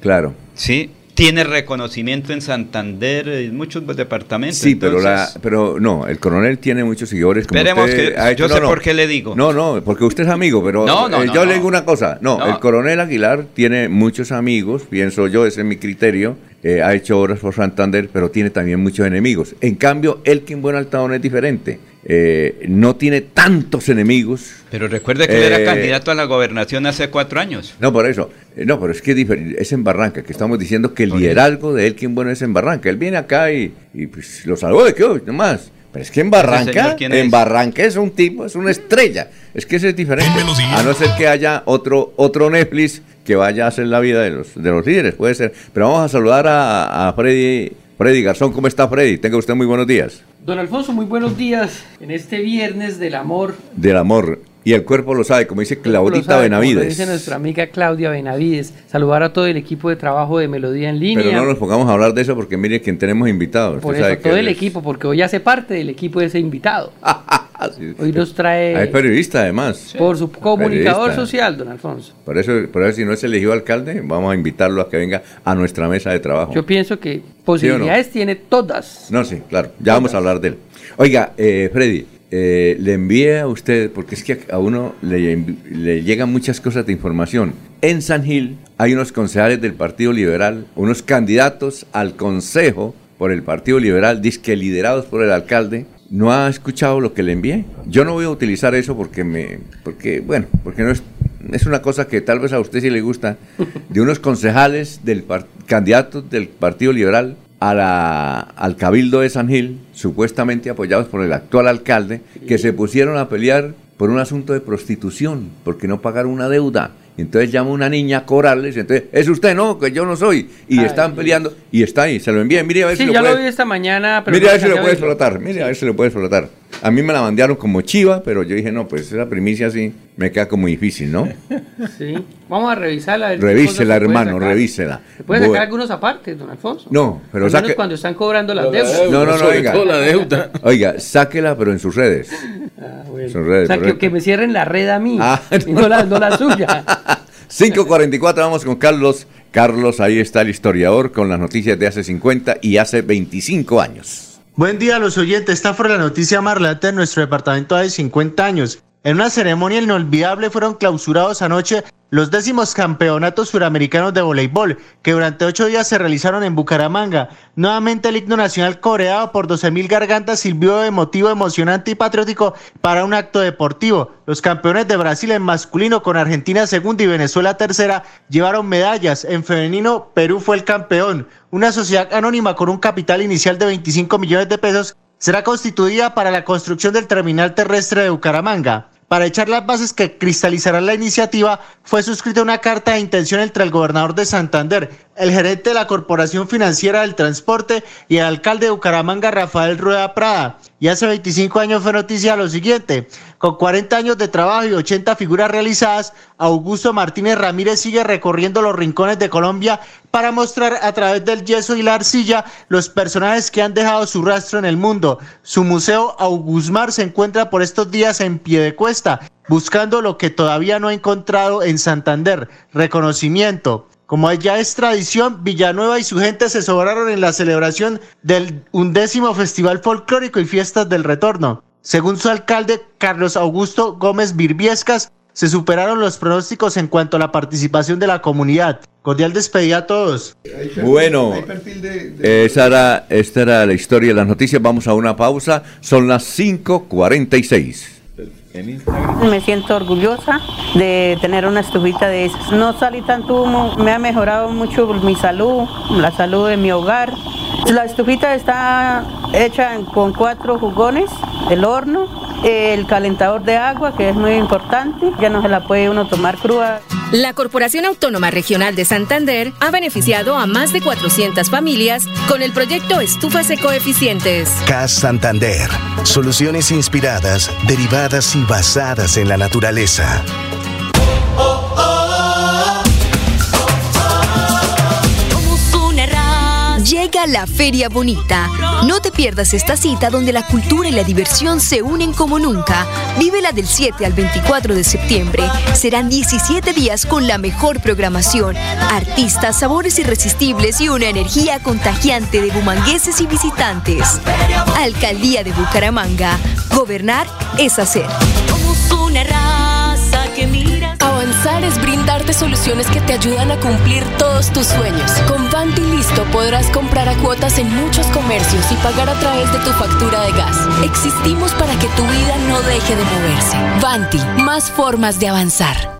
claro. Sí, tiene reconocimiento en Santander, en muchos departamentos. Sí, pero la, pero no, el coronel tiene muchos seguidores. esperemos que yo sé por qué le digo. No, no, porque usted es amigo, pero eh, yo le digo una cosa. No, el coronel Aguilar tiene muchos amigos, pienso yo, ese es mi criterio. Eh, ha hecho obras por Santander, pero tiene también muchos enemigos. En cambio, Elkin Buenaltadón es diferente. Eh, no tiene tantos enemigos. Pero recuerde que él era eh, candidato a la gobernación hace cuatro años. No, por eso. no, pero es que es en Barranca, que estamos diciendo que el liderazgo de Elkin Bueno es en Barranca. Él viene acá y, pues lo salvó de qué hoy, nomás. Pero es que en Barranca, en Barranca es un tipo, es una estrella. Es que ese es diferente. A no ser que haya otro, otro Netflix que vaya a hacer la vida de los, de los líderes, puede ser. Pero vamos a saludar a, Freddy, Freddy Garzón. ¿Cómo está Freddy? Tenga usted muy buenos días. Don Alfonso, muy buenos días en este viernes del amor. Del amor. Y el cuerpo lo sabe, como dice Claudita Benavides. dice nuestra amiga Claudia Benavides. Saludar a todo el equipo de trabajo de Melodía en línea. Pero no nos pongamos a hablar de eso porque mire quién tenemos invitados. Por eso, todo el equipo, porque hoy hace parte del equipo de ese invitado. hoy nos trae... Hay periodista además. Por su comunicador social, don Alfonso. Por eso, por eso si no es elegido alcalde, vamos a invitarlo a que venga a nuestra mesa de trabajo. Yo pienso que posibilidades tiene todas. No, sí, claro. Ya vamos a hablar de él. Oiga, eh, Freddy, eh, le envié a usted, porque es que a uno le, llegan muchas cosas de información. En San Gil hay unos concejales del Partido Liberal, unos candidatos al consejo por el Partido Liberal, disque liderados por el alcalde. ¿No ha escuchado lo que le envié? Yo no voy a utilizar eso porque me, porque, bueno, porque no es, es una cosa que tal vez a usted sí le gusta, de unos concejales del candidatos del Partido Liberal a la, al Cabildo de San Gil, supuestamente apoyados por el actual alcalde, que se pusieron a pelear por un asunto de prostitución, porque no pagaron una deuda. Entonces llama una niña a cobrarles, entonces, es usted, no, que yo no soy. Y están peleando, y está ahí, se lo envía, mire a ver sí, si lo ya lo vi esta mañana. Pero mire a ver si lo puede explotar, mire a ver si lo puede explotar. A mí me la mandaron como chiva, pero yo dije, no, pues esa primicia sí me queda como difícil, ¿no? sí. Vamos a revisarla. Revísela, hermano, revísela. ¿Se puede sacar algunos aparte, don Alfonso? No, pero Al saque... cuando están cobrando las deudas. No, no, no, oiga. La deuda. Oiga, sáquela, pero en sus redes. Ah, bueno. Sus redes, o sea, que, que, me cierren la red a mí, ah, y no la, no la suya. 5.44, vamos con Carlos. Carlos, ahí está el historiador con las noticias de hace 50 y hace 25 años. Buen día a los oyentes. Está fuera la noticia más relata en nuestro departamento hace 50 años. En una ceremonia inolvidable fueron clausurados anoche los décimos campeonatos suramericanos de voleibol, que durante ocho días se realizaron en Bucaramanga. Nuevamente el himno nacional coreado por 12.000 gargantas sirvió de motivo emocionante y patriótico para un acto deportivo. Los campeones de Brasil en masculino con Argentina segunda y Venezuela tercera llevaron medallas. En femenino, Perú fue el campeón. Una sociedad anónima con un capital inicial de 25 millones de pesos será constituida para la construcción del terminal terrestre de Bucaramanga. Para echar las bases que cristalizarán la iniciativa, fue suscrita una carta de intención entre el gobernador de Santander, el gerente de la Corporación Financiera del Transporte y el alcalde de Bucaramanga, Rafael Rueda Prada. Y hace 25 años fue noticia lo siguiente. Con 40 años de trabajo y 80 figuras realizadas, Augusto Martínez Ramírez sigue recorriendo los rincones de Colombia para mostrar a través del yeso y la arcilla los personajes que han dejado su rastro en el mundo. Su museo Augusmar se encuentra por estos días en pie de cuesta, buscando lo que todavía no ha encontrado en Santander, reconocimiento. Como ya es tradición, Villanueva y su gente se sobraron en la celebración del undécimo Festival Folclórico y Fiestas del Retorno. Según su alcalde, Carlos Augusto Gómez Virbiescas, se superaron los pronósticos en cuanto a la participación de la comunidad. Cordial despedida a todos. Bueno, esa era, esta era la historia de las noticias. Vamos a una pausa. Son las 5.46. Me siento orgullosa de tener una estufita de esas. No salí tanto humo, me ha mejorado mucho mi salud, la salud de mi hogar. La estufita está hecha con cuatro jugones, el horno, el calentador de agua, que es muy importante, ya no se la puede uno tomar cruda. La Corporación Autónoma Regional de Santander ha beneficiado a más de 400 familias con el proyecto Estufas Ecoeficientes. CAS Santander. Soluciones inspiradas, derivadas y basadas en la naturaleza. La Feria Bonita. No te pierdas esta cita donde la cultura y la diversión se unen como nunca. Vívela del 7 al 24 de septiembre. Serán 17 días con la mejor programación, artistas, sabores irresistibles y una energía contagiante de bumangueses y visitantes. Alcaldía de Bucaramanga. Gobernar es hacer. Es brindarte soluciones que te ayudan a cumplir todos tus sueños. Con Vanti Listo podrás comprar a cuotas en muchos comercios y pagar a través de tu factura de gas. Existimos para que tu vida no deje de moverse. Vanti, más formas de avanzar.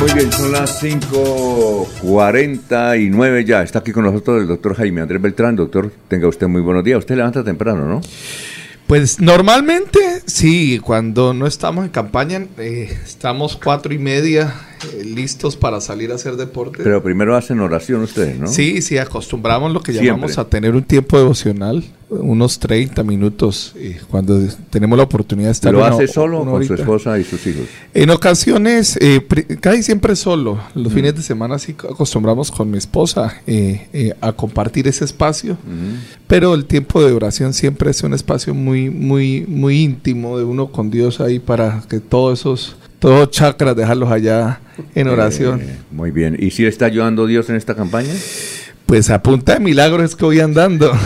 Muy bien, son las 5.49 ya. Está aquí con nosotros el doctor Jaime Andrés Beltrán. Doctor, tenga usted muy buenos días. Usted levanta temprano, ¿no? Pues normalmente sí, cuando no estamos en campaña, eh, estamos cuatro y media listos para salir a hacer deporte. Pero primero hacen oración ustedes, ¿no? Sí, sí, acostumbramos lo que Siempre. llamamos a tener un tiempo devocional, unos 30 minutos, eh, cuando cuando la oportunidad de estar ¿Lo una- hace solo una con su esposa y sus hijos? En ocasiones, eh, casi siempre solo. Mm. Los fines de semana sí acostumbramos con mi esposa eh, eh, a compartir ese espacio. Mm. Pero el tiempo de oración siempre es un espacio muy, muy, muy íntimo de uno con Dios ahí para que todos esos, todos chakras dejarlos allá en oración. Eh, muy bien. ¿Y si está ayudando Dios en esta campaña? Pues a punta de milagros es que voy andando.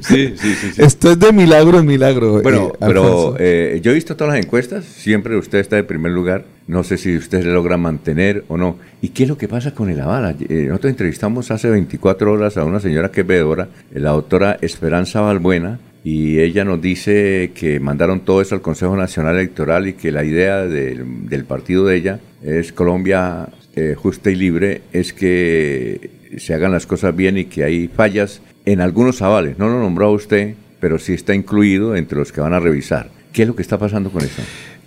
Sí, sí, sí. sí. Esto es de milagro en milagro. Bueno, eh, pero Alfonso. eh, yo he visto todas las encuestas, siempre usted está en primer lugar. No sé si usted se logra mantener o no. ¿Y qué es lo que pasa con el aval? Eh, nosotros entrevistamos hace 24 horas a una señora que es veedora, la doctora Esperanza Balbuena, y ella nos dice que mandaron todo eso al Consejo Nacional Electoral y que la idea del, partido de ella es Colombia eh, justa y libre, es que se hagan las cosas bien y que hay fallas en algunos avales. No lo nombró usted, pero sí está incluido entre los que van a revisar. ¿Qué es lo que está pasando con eso?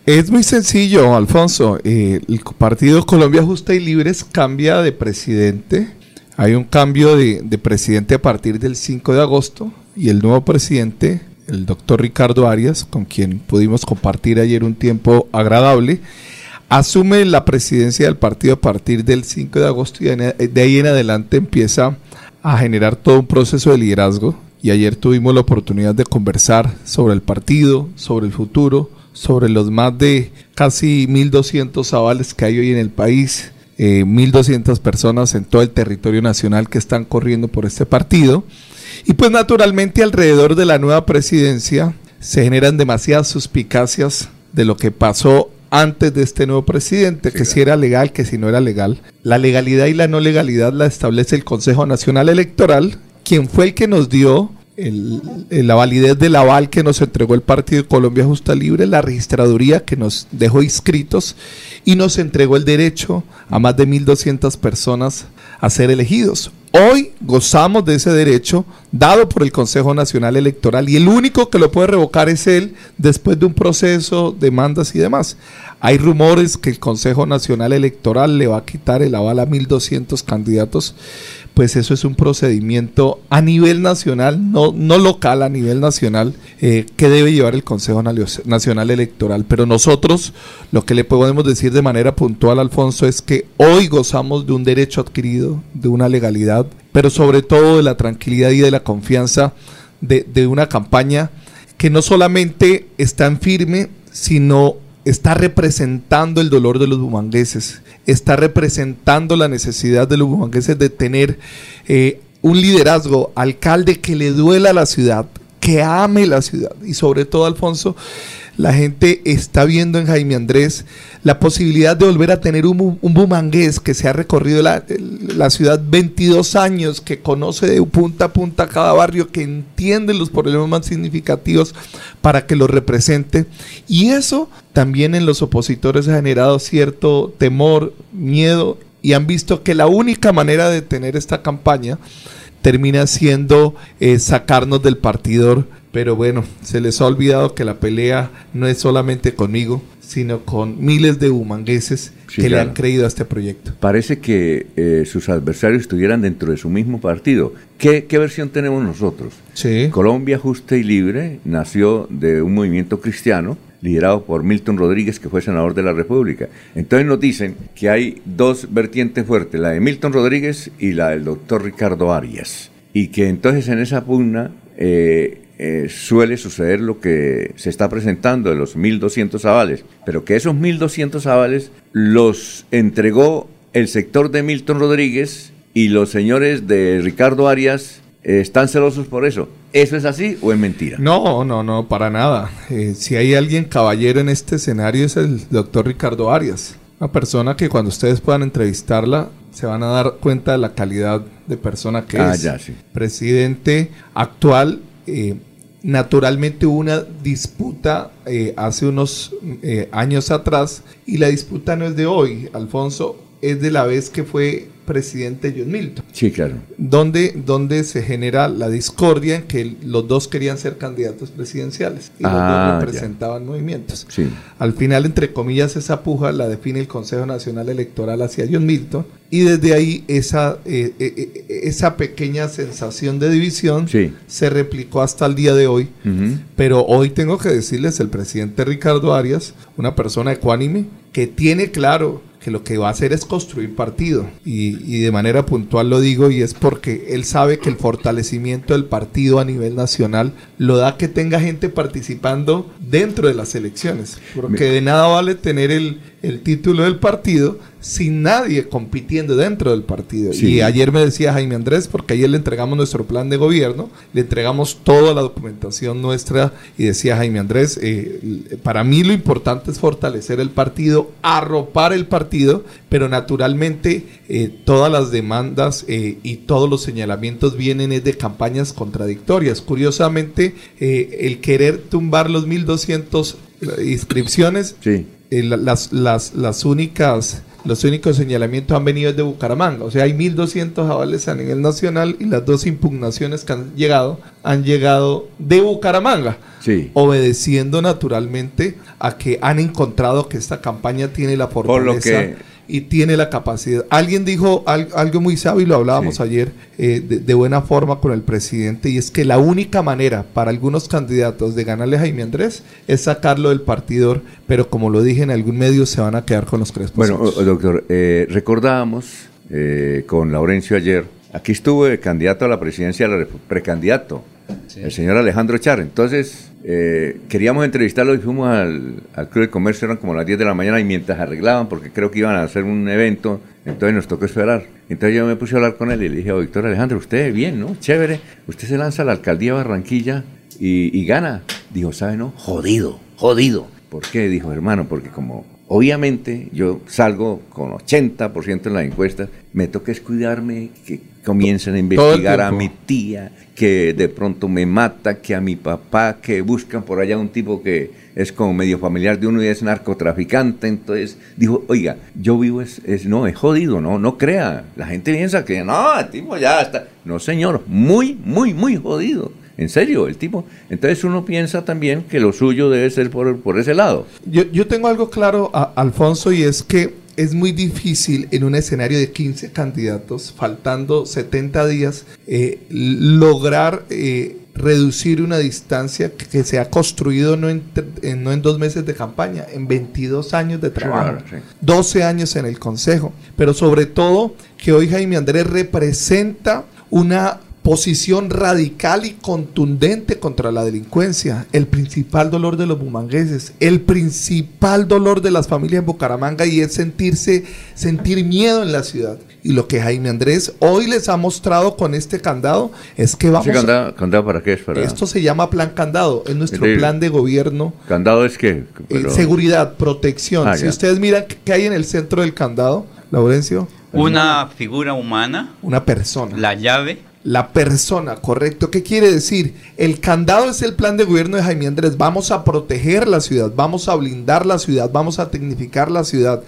Es muy sencillo, Alfonso. Eh, el Partido Colombia Justa y Libres cambia de presidente. Hay un cambio de presidente a partir del 5 de agosto y el nuevo presidente, el doctor Ricardo Arias, con quien pudimos compartir ayer un tiempo agradable, asume la presidencia del partido a partir del 5 de agosto y de ahí en adelante empieza a generar todo un proceso de liderazgo. Y ayer tuvimos la oportunidad de conversar sobre el partido, sobre el futuro, sobre los más de casi 1.200 avales que hay hoy en el país, eh, 1.200 personas en todo el territorio nacional que están corriendo por este partido. Y pues naturalmente alrededor de la nueva presidencia se generan demasiadas suspicacias de lo que pasó antes de este nuevo presidente, que si era legal, que si no era legal. La legalidad y la no legalidad la establece el Consejo Nacional Electoral, quien fue el que nos dio la validez del aval que nos entregó el Partido Colombia Justa Libre, la registraduría que nos dejó inscritos y nos entregó el derecho a más de 1.200 personas a ser elegidos. Hoy gozamos de ese derecho dado por el Consejo Nacional Electoral y el único que lo puede revocar es él después de un proceso, demandas y demás. Hay rumores que el Consejo Nacional Electoral le va a quitar el aval a 1.200 candidatos pues eso es un procedimiento a nivel nacional, no, no local, a nivel nacional, eh, que debe llevar el Consejo Nacional Electoral. Pero nosotros lo que le podemos decir de manera puntual, Alfonso, es que hoy gozamos de un derecho adquirido, de una legalidad, pero sobre todo de la tranquilidad y de la confianza de, de una campaña que no solamente está en firme, sino está representando el dolor de los bumangueses, está representando la necesidad de los bumangueses de tener eh, un liderazgo, alcalde que le duela a la ciudad, que ame la ciudad. Y sobre todo, Alfonso, la gente está viendo en Jaime Andrés la posibilidad de volver a tener un, un bumangués que se ha recorrido la, la ciudad 22 años, que conoce de punta a punta cada barrio, que entiende los problemas más significativos para que los represente. Y eso también en los opositores ha generado cierto temor, miedo, y han visto que la única manera de tener esta campaña termina siendo eh, sacarnos del partidor. Pero bueno, se les ha olvidado que la pelea no es solamente conmigo, sino con miles de humangueses Sí, que le han creído a este proyecto. Parece que eh, sus adversarios estuvieran dentro de su mismo partido. ¿Qué, qué versión tenemos nosotros? Colombia Justa y Libre nació de un movimiento cristiano liderado por Milton Rodríguez, que fue senador de la República. Entonces nos dicen que hay dos vertientes fuertes, la de Milton Rodríguez y la del doctor Ricardo Arias. Y que entonces en esa pugna eh, eh, suele suceder lo que se está presentando de los 1.200 avales, pero que esos 1.200 avales los entregó el sector de Milton Rodríguez y los señores de Ricardo Arias eh, están celosos por eso. ¿Eso es así o es mentira? No, no, no, para nada. Eh, si hay alguien caballero en este escenario es el doctor Ricardo Arias. Una persona que cuando ustedes puedan entrevistarla se van a dar cuenta de la calidad de persona que Ah, es. ya, sí. Presidente actual. eh, naturalmente hubo una disputa eh, hace unos eh, años atrás y la disputa no es de hoy, Alfonso, es de la vez que fue presidente John Milton Sí, claro. donde, donde se genera la discordia en que los dos querían ser candidatos presidenciales y los Ah, dos ya. representaban movimientos. Sí. Al final, entre comillas, esa puja la define el Consejo Nacional Electoral hacia John Milton y desde ahí esa, eh, eh, eh, esa pequeña sensación de división se replicó hasta el día de hoy. Pero hoy tengo que decirles, el presidente Ricardo Arias, una persona ecuánime, que tiene claro que lo que va a hacer es construir partido. Y, y de manera puntual lo digo, y es porque él sabe que el fortalecimiento del partido a nivel nacional lo da que tenga gente participando dentro de las elecciones. Porque de nada vale tener el, el título del partido sin nadie compitiendo dentro del partido. Sí. Y ayer me decía Jaime Andrés, porque ayer le entregamos nuestro plan de gobierno, le entregamos toda la documentación nuestra y decía Jaime Andrés, eh, para mí lo importante es fortalecer el partido, arropar el partido, pero naturalmente eh, todas las demandas eh, y todos los señalamientos vienen de campañas contradictorias. Curiosamente, el querer tumbar los 1.200 inscripciones, eh, la- las, las, las únicas los únicos señalamientos han venido desde Bucaramanga. O sea, hay 1.200 avales a nivel nacional y las dos impugnaciones que han llegado han llegado de Bucaramanga. Sí. Obedeciendo naturalmente a que han encontrado que esta campaña tiene la fortaleza y tiene la capacidad. Alguien dijo al- algo muy sabio y lo hablábamos ayer eh, de, de buena forma con el presidente y es que la única manera para algunos candidatos de ganarle a Jaime Andrés es sacarlo del partidor, pero como lo dije en algún medio se van a quedar con los crespos. Bueno, doctor, eh, recordábamos eh, con Laurencio ayer, aquí estuvo el candidato a la presidencia, de el señor Alejandro Char. Entonces, eh, queríamos entrevistarlo y fuimos al, al Club de Comercio, eran como las 10 de la mañana y mientras arreglaban, porque creo que iban a hacer un evento Entonces nos tocó esperar. Entonces yo me puse a hablar con él y le dije, "Oh, Víctor Alejandro, usted bien, ¿no? Chévere. Usted se lanza a la alcaldía Barranquilla y, y gana. Dijo, ¿sabe, no? Jodido, jodido. ¿Por qué? Dijo, hermano, porque como obviamente yo salgo con 80% en las encuestas, me toca es cuidarme que comiencen a investigar a mi tía, que de pronto me mata, que a mi papá, que buscan por allá un tipo que es como medio familiar de uno y es narcotraficante. Entonces dijo, oiga, yo vivo es, es- no, es jodido, no, no crea. La gente piensa que no, el tipo ya está. No, señor, muy, muy, muy jodido. En serio, el tipo. Entonces uno piensa también que lo suyo debe ser por, por ese lado. Yo, yo tengo algo claro, a- Alfonso, y es que es muy difícil en un escenario de 15 candidatos, faltando 70 días, eh, lograr eh, reducir una distancia que, se ha construido no en, en- no en dos meses de campaña, en 22 años de trabajo. Claro, sí. 12 años en el Consejo, pero sobre todo que hoy Jaime Andrés representa una posición radical y contundente contra la delincuencia, el principal dolor de los bumangueses, el principal dolor de las familias en Bucaramanga y es sentirse, sentir miedo en la ciudad. Y lo que Jaime Andrés hoy les ha mostrado con este candado es que vamos ¿Ese candado, candado para qué es? Para, esto se llama plan candado, es nuestro Sí. plan de gobierno ¿Candado es qué? eh, seguridad, protección. Ah, si ya. ustedes miran qué hay en el centro del candado, Laurencio, Una figura humana, una persona. la llave, La persona, correcto. ¿Qué quiere decir? El candado es el plan de gobierno de Jaime Andrés. Vamos a proteger la ciudad, vamos a blindar la ciudad, vamos a tecnificar la ciudad.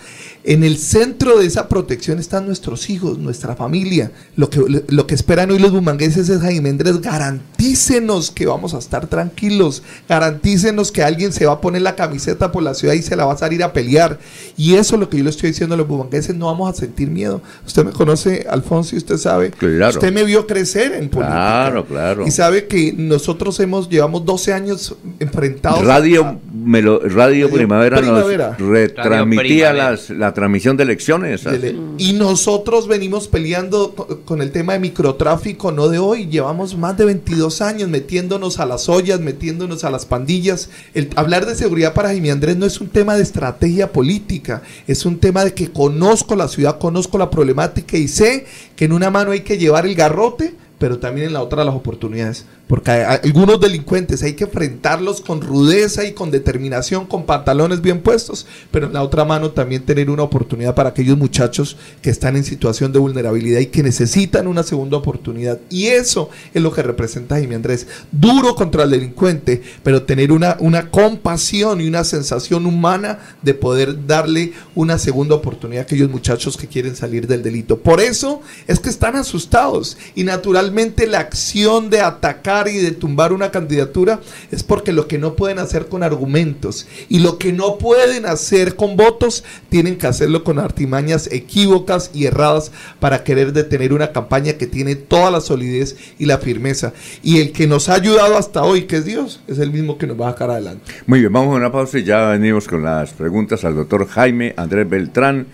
En el centro de esa protección están nuestros hijos, nuestra familia. Lo que, lo que esperan hoy los bumangueses es Jaime Andrés, garantícenos que vamos a estar tranquilos, garantícenos que alguien se va a poner la camiseta por la ciudad y se la va a salir a pelear. Y eso es lo que yo le estoy diciendo a los bumangueses, no vamos a sentir miedo. Usted me conoce, Alfonso, y usted sabe. Claro. Usted me vio crecer en política. Claro, claro. Y sabe que nosotros hemos llevamos 12 años enfrentados. Radio, Melo- Radio, Primavera, Primavera. nos retransmitía Primavera. las, la transmisión de elecciones. Dele. Y nosotros venimos peleando co- con el tema de microtráfico, no de hoy. Llevamos más de 22 años metiéndonos a las ollas, metiéndonos a las pandillas. El, hablar de seguridad para Jaime Andrés no es un tema de estrategia política, es un tema de que conozco la ciudad, conozco la problemática y sé que en una mano hay que llevar el garrote, pero también en la otra las oportunidades. Porque hay- algunos delincuentes hay que enfrentarlos con rudeza y con determinación, con pantalones bien puestos, pero en la otra mano también tener una oportunidad para aquellos muchachos que están en situación de vulnerabilidad y que necesitan una segunda oportunidad. Y eso es lo que representa Jaime Andrés. Duro contra el delincuente, pero tener una, una compasión y una sensación humana de poder darle una segunda oportunidad a aquellos muchachos que quieren salir del delito. Por eso es que están asustados y naturalmente la acción de atacar y de tumbar una candidatura es porque lo que no pueden hacer con argumentos y lo que no pueden hacer con votos tienen que hacerlo con artimañas equívocas y erradas para querer detener una campaña que tiene toda la solidez y la firmeza. Y el que nos ha ayudado hasta hoy, que es Dios, es el mismo que nos va a sacar adelante. Muy bien, vamos a una pausa y ya venimos con las preguntas al doctor Jaime Andrés Beltrán.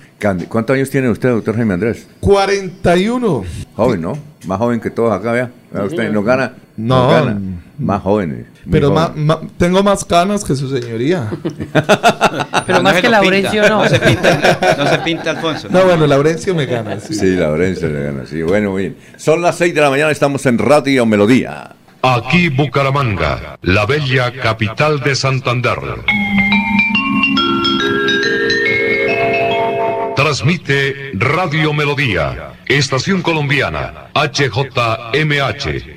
¿Cuántos años tiene usted, doctor Jaime Andrés? 41. Joven, ¿no? Más joven que todos acá, vea. Usted no gana. No. Más jóvenes. Pero jóvenes. ma- tengo más canas que su señoría. Pero más que Laurencio, pinta, no. No se pinta, no se pinta Alfonso. No, bueno, Laurencio me gana. Sí. Sí, Laurencio le gana. Sí, bueno, muy bien. Son las 6 de la mañana, estamos en Radio Melodía. Aquí Bucaramanga, la bella capital de Santander. Transmite Radio Melodía, Estación Colombiana, HJMH,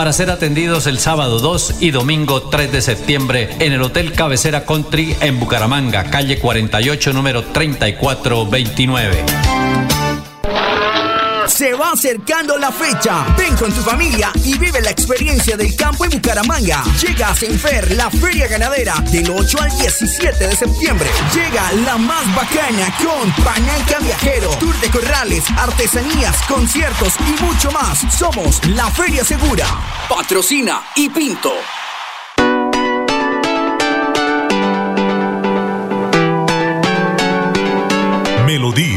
para ser atendidos el sábado 2 y domingo 3 de septiembre en el Hotel Cabecera Country en Bucaramanga, calle 48, número 3429. Se va acercando la fecha. Ven con tu familia y vive la experiencia del campo en Bucaramanga. Llega a Senfer, la feria ganadera, del 8 al 17 de septiembre. Llega la más bacana con Pañanca Viajero, Tour de Corrales, artesanías, conciertos y mucho más. Somos la Feria Segura. Patrocina y Pinto. Melodía,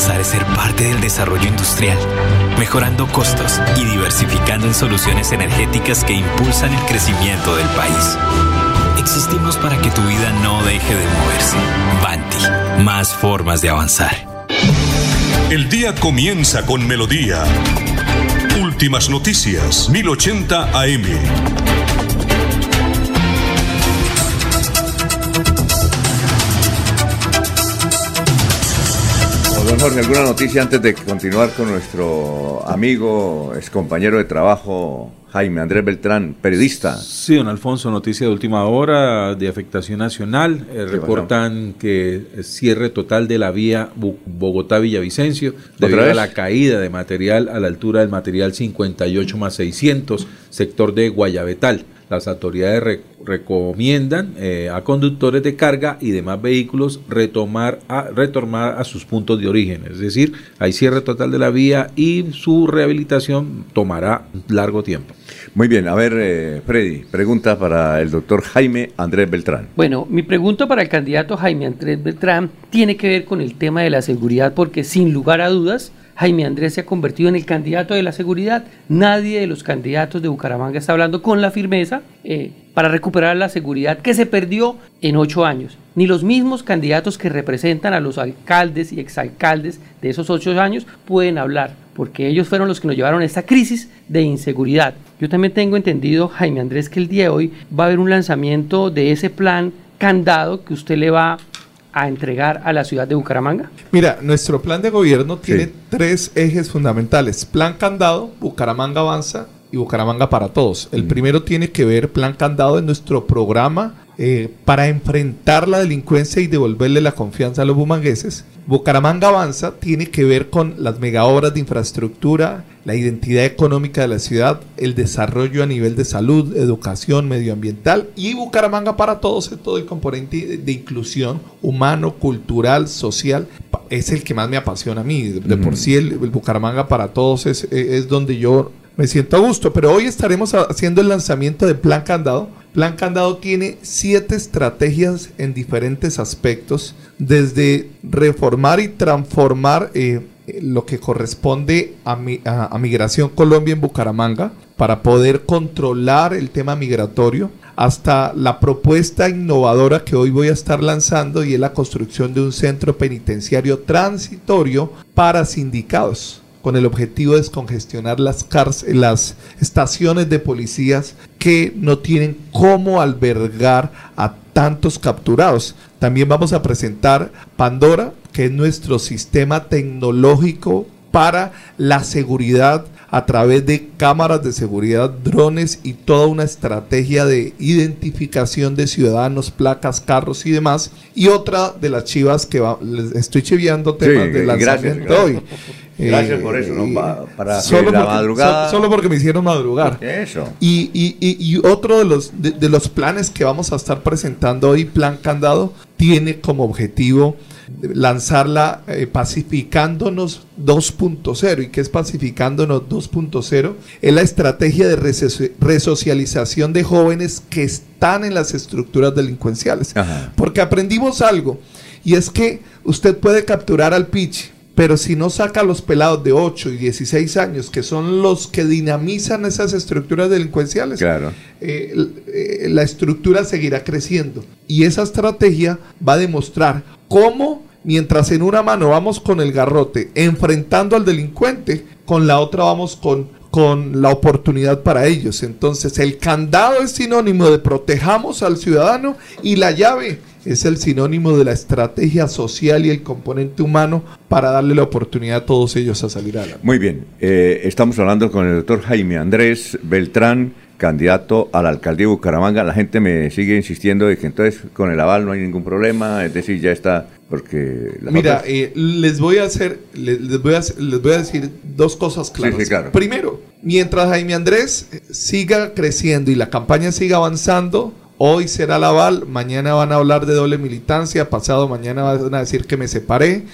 Avanzar es ser parte del desarrollo industrial, mejorando costos y diversificando en soluciones energéticas que impulsan el crecimiento del país. Existimos para que tu vida no deje de moverse. Banti, más formas de avanzar. El día comienza con melodía. Últimas noticias, 1080 AM. Don Jorge, ¿alguna noticia antes de continuar con nuestro amigo, ex compañero de trabajo, Jaime Andrés Beltrán, periodista? Sí, don Alfonso, noticia de última hora de afectación nacional. Eh, reportan que cierre total de la vía Bogotá-Villavicencio debido a vez? la caída de material a la altura del material 58 más 600, sector de Guayabetal. Las autoridades re- recomiendan eh, a conductores de carga y demás vehículos retomar a, retornar a sus puntos de origen. Es decir, hay cierre total de la vía y su rehabilitación tomará largo tiempo. Muy bien, a ver, eh, Freddy, pregunta para el doctor Jaime Andrés Beltrán. Bueno, mi pregunta para el candidato Jaime Andrés Beltrán tiene que ver con el tema de la seguridad, porque sin lugar a dudas, Jaime Andrés se ha convertido en el candidato de la seguridad. Nadie de los candidatos de Bucaramanga está hablando con la firmeza eh, para recuperar la seguridad que se perdió en ocho años. Ni los mismos candidatos que representan a los alcaldes y exalcaldes de esos ocho años pueden hablar, porque ellos fueron los que nos llevaron a esta crisis de inseguridad. Yo también tengo entendido, Jaime Andrés, que el día de hoy va a haber un lanzamiento de ese plan candado que usted le va a entregar a la ciudad de Bucaramanga. Mira, nuestro plan de gobierno tiene tres ejes fundamentales. Plan candado, Bucaramanga avanza y Bucaramanga para todos. El primero tiene que ver, plan candado, en nuestro programa eh, para enfrentar la delincuencia y devolverle la confianza a los bumangueses. Bucaramanga avanza tiene que ver con las megaobras de infraestructura, la identidad económica de la ciudad, el desarrollo a nivel de salud, educación, medioambiental y Bucaramanga para todos todo el componente de, inclusión humano, cultural, social. Es el que más me apasiona a mí. De, por sí el, el Bucaramanga para todos es, es donde yo me siento a gusto. Pero hoy estaremos ha- haciendo el lanzamiento de Plan Candado. Plan Candado tiene siete estrategias en diferentes aspectos, desde reformar y transformar eh, lo que corresponde a, mi- a- Migración Colombia en Bucaramanga para poder controlar el tema migratorio, hasta la propuesta innovadora que hoy voy a estar lanzando y es la construcción de un centro penitenciario transitorio para sindicados con el objetivo de descongestionar las, las estaciones de policías que no tienen cómo albergar a tantos capturados. También vamos a presentar Pandora, que es nuestro sistema tecnológico para la seguridad a través de cámaras de seguridad, drones y toda una estrategia de identificación de ciudadanos, placas, carros y demás. Y otra de las chivas que va- les estoy chiviando temas Sí, de gracias, lanzamiento gracias. hoy. Gracias Eh, por eso, ¿no? Pa- para solo la porque- madrugada- so- solo porque me hicieron madrugar. Eso. Y, y- y- y otro de los, de, de los planes que vamos a estar presentando hoy, Plan Candado, tiene como objetivo lanzarla eh, pacificándonos 2.0. ¿Y qué es pacificándonos 2.0? Es la estrategia de resoci- resocialización de jóvenes que están en las estructuras delincuenciales. Porque aprendimos algo, y es que usted puede capturar al pitch, pero si no saca a los pelados de 8 y 16 años, que son los que dinamizan esas estructuras delincuenciales, Claro. eh, eh, la estructura seguirá creciendo. Y esa estrategia va a demostrar cómo, mientras en una mano vamos con el garrote enfrentando al delincuente, con la otra vamos con, con la oportunidad para ellos. Entonces, el candado es sinónimo de protejamos al ciudadano y la llave es el sinónimo de la estrategia social y el componente humano para darle la oportunidad a todos ellos a salir adelante. Muy bien, eh, estamos hablando con el doctor Jaime Andrés Beltrán, candidato a la alcaldía de Bucaramanga. La gente me sigue insistiendo de que entonces con el aval no hay ningún problema, es decir, ya está, porque... Mira, otras- eh, les voy a hacer, les, les voy a, les voy a decir dos cosas claras. sí, claro. Primero, mientras Jaime Andrés eh, siga creciendo y la campaña siga avanzando, hoy será la aval, mañana van a hablar de doble militancia, pasado mañana van a decir que me separé.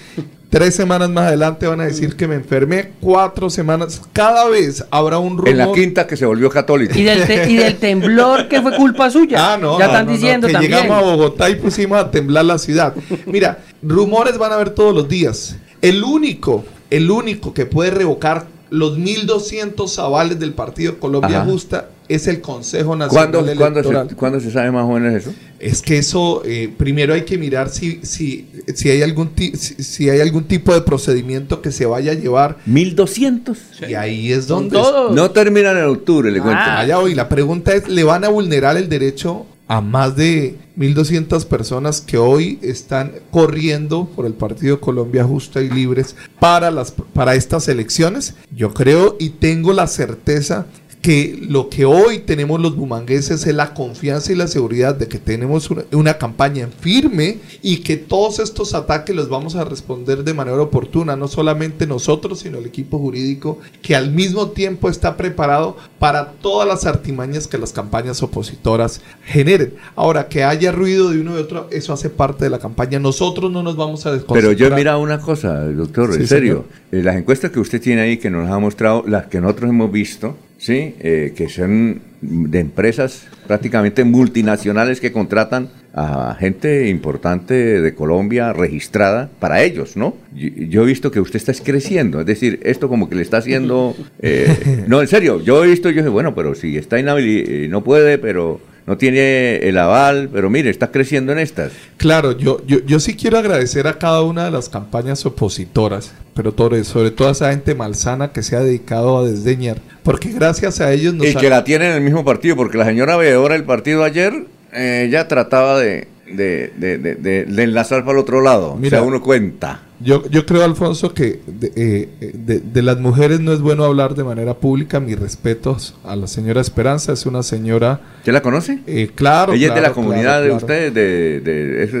Tres semanas más adelante van a decir que me enfermé, cuatro semanas, cada vez habrá un rumor. en la quinta que se volvió católico. Y del, te- y del temblor que fue culpa suya. Ah, no, ya no, están no, no, diciendo que también. llegamos a Bogotá y pusimos a temblar la ciudad. Mira, rumores van a haber todos los días. El único, el único que puede revocar los 1.200 avales del Partido Colombia Ajá. Justa es el Consejo Nacional ¿Cuándo, cuándo, Electoral. se, cuándo se sabe más o menos eso? Es que eso, eh, primero hay que mirar si, si, si, hay algún ti- si, si hay algún tipo de procedimiento que se vaya a llevar. 1200. Y ahí es donde... No terminan en octubre, le cuento. Ah, ya hoy. La pregunta es, ¿le van a vulnerar el derecho a más de 1.200 personas que hoy están corriendo por el Partido Colombia Justa y Libres para, las, para estas elecciones? Yo creo y tengo la certeza que lo que hoy tenemos los bumangueses es la confianza y la seguridad de que tenemos una, una campaña firme y que todos estos ataques los vamos a responder de manera oportuna, no solamente nosotros, sino el equipo jurídico que al mismo tiempo está preparado para todas las artimañas que las campañas opositoras generen. Ahora, que haya ruido de uno y otro, eso hace parte de la campaña. Nosotros no nos vamos a Pero desconcentrar. yo he mirado una cosa, doctor, Sí, en serio. Eh, las encuestas que usted tiene ahí, que nos ha mostrado, las que nosotros hemos visto, ¿sí? Eh, que son de empresas prácticamente multinacionales que contratan a gente importante de Colombia registrada para ellos, ¿no? Yo, yo he visto que usted está creciendo, es decir, esto como que le está haciendo... eh, no, en serio, yo he visto, yo dije, bueno, pero si está inhabilitado, no puede, pero no tiene el aval, pero mire, está creciendo en estas. Claro, yo, yo, yo sí quiero agradecer a cada una de las campañas opositoras, pero sobre todo a esa gente malsana que se ha dedicado a desdeñar, porque gracias a ellos nos Y han- que la tiene en el mismo partido, porque la señora veedora del partido ayer eh, ya trataba de, de, de, de- de- de enlazar para el otro lado. Mira, o sea, uno cuenta. Yo, yo creo, Alfonso, que de, eh, de- de las mujeres no es bueno hablar de manera pública. Mis respetos a la señora Esperanza, es una señora... ¿Usted la conoce? Eh, claro. Ella es de la comunidad claro, de ustedes, de, de- es,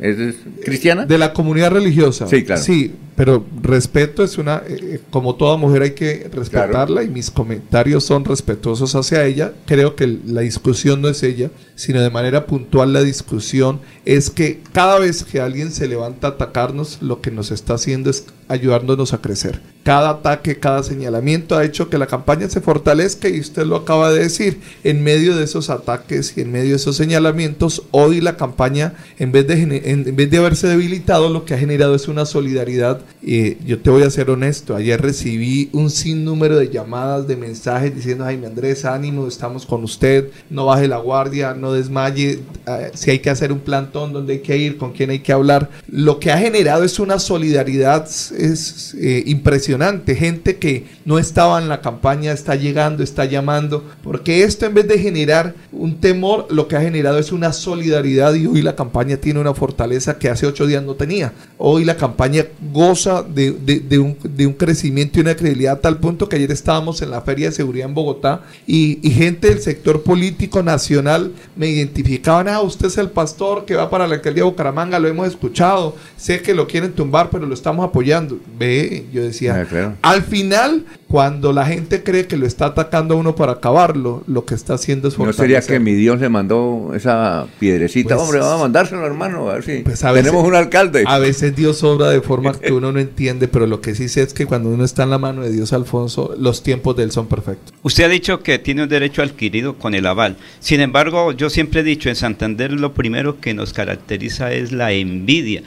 es- es cristiana. De la comunidad religiosa. Sí, claro. Sí, pero respeto es una, eh, eh, como toda mujer hay que respetarla y mis comentarios son respetuosos hacia ella. Creo que la discusión no es ella, sino de manera puntual la discusión es que cada vez que alguien se levanta a atacarnos, lo que nos está haciendo es ayudándonos a crecer. Cada ataque, cada señalamiento ha hecho que la campaña se fortalezca y usted lo acaba de decir. En medio de esos ataques y en medio de esos señalamientos, hoy la campaña, en vez de, en vez de haberse debilitado, lo que ha generado es una solidaridad. Eh, yo te voy a ser honesto, ayer recibí un sinnúmero de llamadas, de mensajes diciendo, Jaime Andrés, ánimo, estamos con usted, no baje la guardia, no desmaye, eh, si hay que hacer un plantón, dónde hay que ir, con quién hay que hablar. Lo que ha generado es una solidaridad es eh, impresionante. Gente que no estaba en la campaña está llegando, está llamando, porque esto en vez de generar un temor, lo que ha generado es una solidaridad y hoy la campaña tiene una fortaleza que hace ocho días no tenía. Hoy la campaña goza de, de- un, de un crecimiento y una credibilidad a tal punto que ayer estábamos en la Feria de Seguridad en Bogotá y, y gente del sector político nacional me identificaban, ah, usted es el pastor que va para la alcaldía de Bucaramanga, lo hemos escuchado, sé que lo quieren tumbar, pero lo estamos apoyando. Ve, yo decía, Ah, claro. al final cuando la gente cree que lo está atacando a uno para acabarlo, lo que está haciendo es ¿No sería que mi Dios le mandó esa piedrecita? Pues- Hombre, vamos a mandárselo, hermano, a ver si Pues a tenemos veces- un alcalde. A veces Dios obra de forma que uno no entiende, pero lo que sí sé es que cuando uno está en la mano de Dios, Alfonso, los tiempos de él son perfectos. Usted ha dicho que tiene un derecho adquirido con el aval. Sin embargo, yo siempre he dicho, en Santander lo primero que nos caracteriza es la envidia.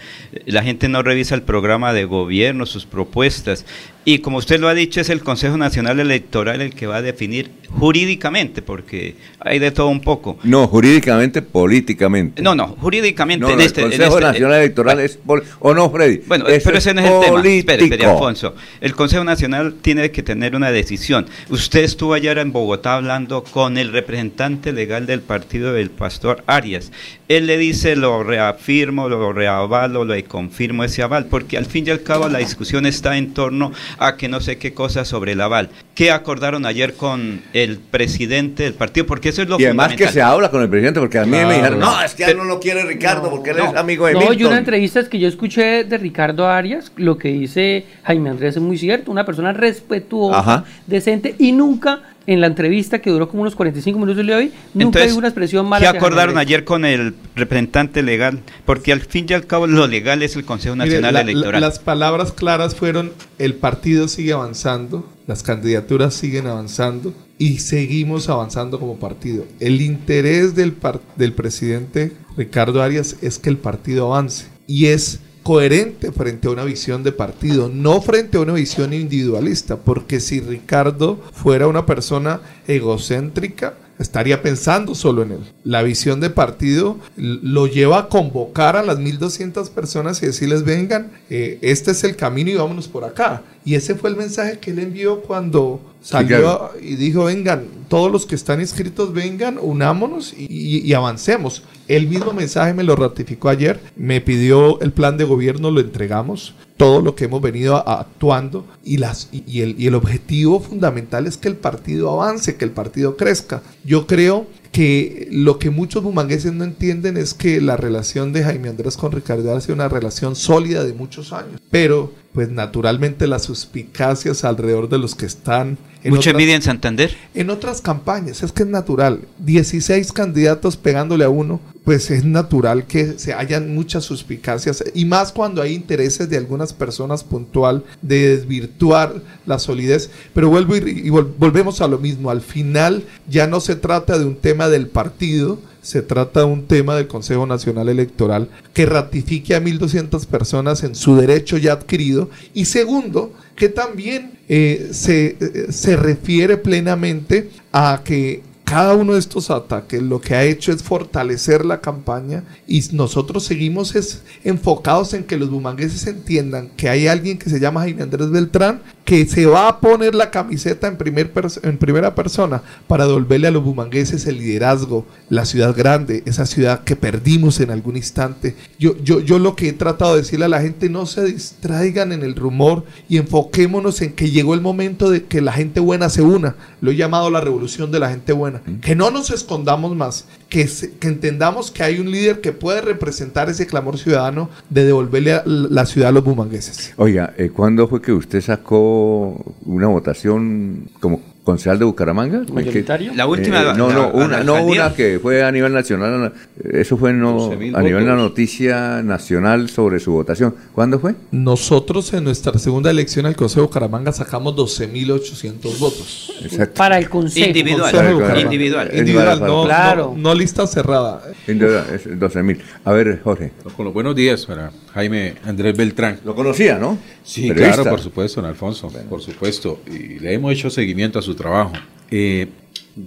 La gente no revisa el programa de gobierno, sus propuestas. Y como usted lo ha dicho, es el Consejo Nacional Electoral el que va a definir jurídicamente, porque hay de todo un poco. No, jurídicamente, políticamente. No, no, jurídicamente No, en este... el en Consejo este- Nacional eh, Electoral es... ¿O no, Freddy? Bueno, Eso pero ese no es el tema. Espere, espere. Alfonso. El Consejo Nacional tiene que tener una decisión. Usted estuvo ayer en Bogotá hablando con el representante legal del partido del pastor Arias. Él le dice, lo reafirmo, lo reavalo, lo confirmo ese aval, porque al fin y al cabo la discusión está en torno a que no sé qué cosa sobre el aval. ¿Qué acordaron ayer con el presidente del partido? Porque eso es lo Y además que se habla con el presidente, porque a mí me dijeron, no, es que él no lo quiere Ricardo, porque él es amigo de No, y Milton. una entrevista que yo escuché de Ricardo Arias, lo que dice Jaime Andrés es muy cierto, una persona respetuosa, Ajá. decente y nunca en la entrevista que duró como unos 45 minutos de hoy, nunca Entonces, dijo una expresión mala. ¿Qué acordaron ayer con el representante legal? Porque al fin y al cabo lo legal es el Consejo Mire, Nacional la- la- Electoral. las palabras claras fueron, el partido sigue avanzando, las candidaturas siguen avanzando y seguimos avanzando como partido. El interés del, par- del presidente Ricardo Arias es que el partido avance y es coherente frente a una visión de partido, no frente a una visión individualista, porque si Ricardo fuera una persona egocéntrica, estaría pensando solo en él. La visión de partido lo lleva a convocar a las 1.200 personas y decirles, vengan, eh, este es el camino y vámonos por acá. Y ese fue el mensaje que él envió cuando salió y dijo, vengan, todos los que están inscritos, vengan, unámonos y, y- y avancemos. El mismo mensaje me lo ratificó ayer, me pidió el plan de gobierno, lo entregamos, todo lo que hemos venido a- actuando y, las, y, y el, y el objetivo fundamental es que el partido avance, que el partido crezca. Yo creo que lo que muchos bumangueses no entienden es que la relación de Jaime Andrés con Ricardo ha sido una relación sólida de muchos años, pero pues naturalmente las suspicacias alrededor de los que están en Mucha otras- envidia en Santander. en otras campañas, es que es natural. 16 candidatos pegándole a uno, pues es natural que se hayan muchas suspicacias y más cuando hay intereses de algunas personas puntual de desvirtuar la solidez. Pero vuelvo y, y vol- volvemos a lo mismo. Al final ya no se trata de un tema del partido, se trata de un tema del Consejo Nacional Electoral que ratifique a 1.200 personas en su derecho ya adquirido. Y segundo, que también eh, se, eh, se refiere plenamente a que cada uno de estos ataques lo que ha hecho es fortalecer la campaña y nosotros seguimos es enfocados en que los bumangueses entiendan que hay alguien que se llama Jaime Andrés Beltrán que se va a poner la camiseta en, primer en primera persona para devolverle a los bumangueses el liderazgo, la ciudad grande, esa ciudad que perdimos en algún instante. Yo, yo, yo lo que he tratado de decirle a la gente, no se distraigan en el rumor y enfoquémonos en que llegó el momento de que la gente buena se una. Lo he llamado la revolución de la gente buena. Que no nos escondamos más, que, se- que entendamos que hay un líder que puede representar ese clamor ciudadano de devolverle a la ciudad a los bumangueses. Oiga, eh, ¿cuándo fue que usted sacó una votación como concejal de Bucaramanga? ¿Mayoritario? Que- La última, eh, no, la- no, una, no una que fue a nivel nacional. Eso fue no, 12.000 a nivel de la noticia nacional sobre su votación. ¿Cuándo fue? Nosotros en nuestra segunda elección al Consejo de Bucaramanga sacamos 12.800 votos. Exacto. Para el Consejo. Individual, Consejo Bucaramanga. individual. Individual, no, Claro. no, no lista cerrada. Individual, es 12 mil. A ver, Jorge. Con los buenos días para Jaime Andrés Beltrán. Lo conocía, ¿no? Sí, Periodista. claro, por supuesto, don Alfonso, por supuesto. Y le hemos hecho seguimiento a su trabajo. Eh,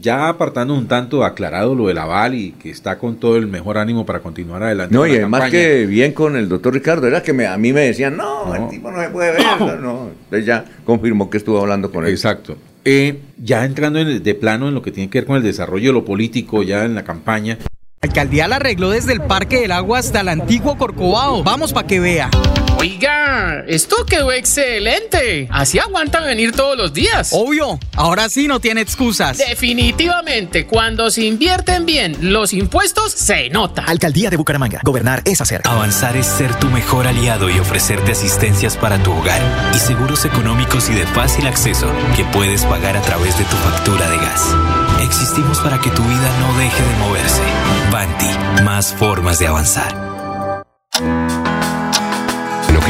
ya apartando un tanto aclarado lo del aval y que está con todo el mejor ánimo para continuar adelante. No, y además campaña. que bien con el doctor Ricardo, era que me- a mí me decían, no, el tipo no se puede ver. No, entonces ya confirmó que estuvo hablando con él. Exacto. Eh, ya entrando en el- de plano en lo que tiene que ver con el desarrollo de lo político, ya en la campaña. La alcaldía la arregló desde el Parque del Agua hasta el antiguo Corcovado. Vamos para que vea. Oiga, esto quedó excelente. Así aguanta venir todos los días. Obvio, ahora sí no tiene excusas. Definitivamente, cuando se invierten bien los impuestos, se nota. Alcaldía de Bucaramanga. Gobernar es hacer. Avanzar es ser tu mejor aliado y ofrecerte asistencias para tu hogar y seguros económicos y de fácil acceso que puedes pagar a través de tu factura de gas. Existimos para que tu vida no deje de moverse. Banti, más formas de avanzar.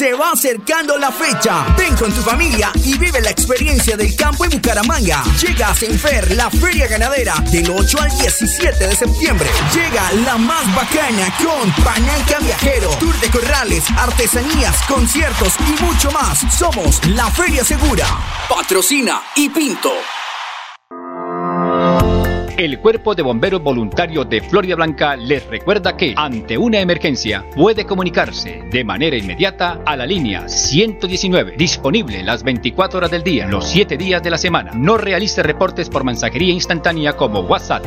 Se va acercando la fecha. Ven con tu familia y vive la experiencia del campo en Bucaramanga. Llega a Senfer, la feria ganadera, del 8 al 17 de septiembre. Llega la más bacana con Pananca Viajero, Tour de Corrales, artesanías, conciertos y mucho más. Somos la Feria Segura. Patrocina y Pinto. El Cuerpo de Bomberos Voluntarios de Florida Blanca les recuerda que ante una emergencia puede comunicarse de manera inmediata a la línea 119, disponible las 24 horas del día, los 7 días de la semana. No realice reportes por mensajería instantánea como WhatsApp.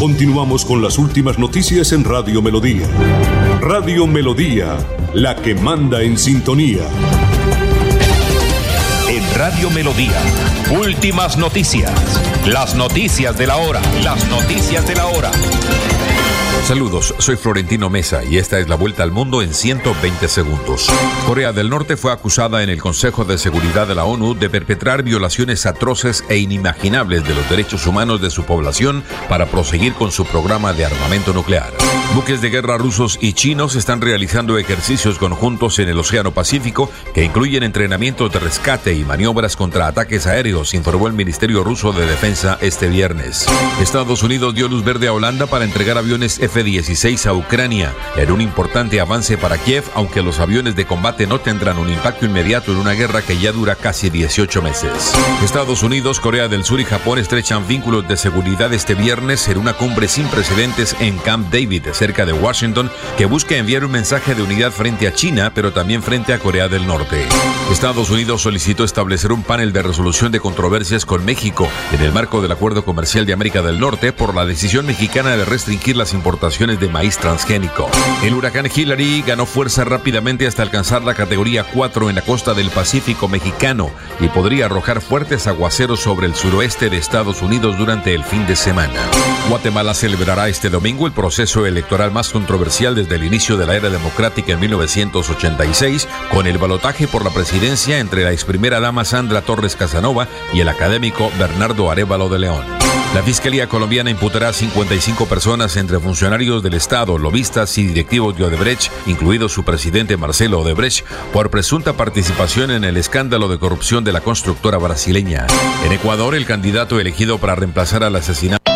Continuamos con las últimas noticias en Radio Melodía. Radio Melodía, la que manda en sintonía. En Radio Melodía, últimas noticias. Las noticias de la hora. Las noticias de la hora. Saludos, soy Florentino Mesa y esta es la vuelta al mundo en 120 segundos. Corea del Norte fue acusada en el Consejo de Seguridad de la ONU de perpetrar violaciones atroces e inimaginables de los derechos humanos de su población para proseguir con su programa de armamento nuclear. Buques de guerra rusos y chinos están realizando ejercicios conjuntos en el Océano Pacífico que incluyen entrenamientos de rescate y maniobras contra ataques aéreos, informó el Ministerio Ruso de Defensa este viernes. Estados Unidos dio luz verde a Holanda para entregar aviones F-16 a Ucrania en un importante avance para Kiev, aunque los aviones de combate no tendrán un impacto inmediato en una guerra que ya dura casi 18 meses. Estados Unidos, Corea del Sur y Japón estrechan vínculos de seguridad este viernes en una cumbre sin precedentes en Camp David, cerca de Washington, que busca enviar un mensaje de unidad frente a China, pero también frente a Corea del Norte. Estados Unidos solicitó establecer un panel de resolución de controversias con México en el marco del Acuerdo Comercial de América del Norte por la decisión mexicana de restringir las importaciones de maíz transgénico. El huracán Hillary ganó fuerza rápidamente hasta alcanzar la categoría 4 en la costa del Pacífico mexicano y podría arrojar fuertes aguaceros sobre el suroeste de Estados Unidos durante el fin de semana. Guatemala celebrará este domingo el proceso electoral más controversial desde el inicio de la era democrática en 1986, con el balotaje por la presidencia entre la ex primera dama Sandra Torres Casanova y el académico Bernardo Arevalo de León. La Fiscalía colombiana imputará a 55 personas entre funcionarios del Estado, lobistas y directivos de Odebrecht, incluido su presidente Marcelo Odebrecht, por presunta participación en el escándalo de corrupción de la constructora brasileña. En Ecuador, el candidato elegido para reemplazar al asesinato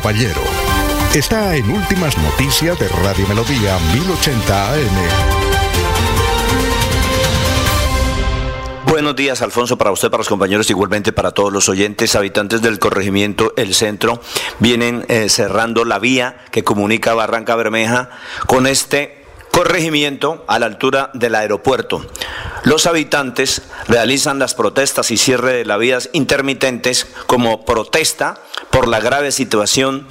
Caballero está en Últimas Noticias de Radio Melodía 1080 AM. Buenos días, Alfonso, para usted, para los compañeros, igualmente para todos los oyentes, habitantes del corregimiento El Centro, vienen eh, cerrando la vía que comunica Barranca Bermeja con este corregimiento a la altura del aeropuerto. Los habitantes realizan las protestas y cierre de las vías intermitentes como protesta por la grave situación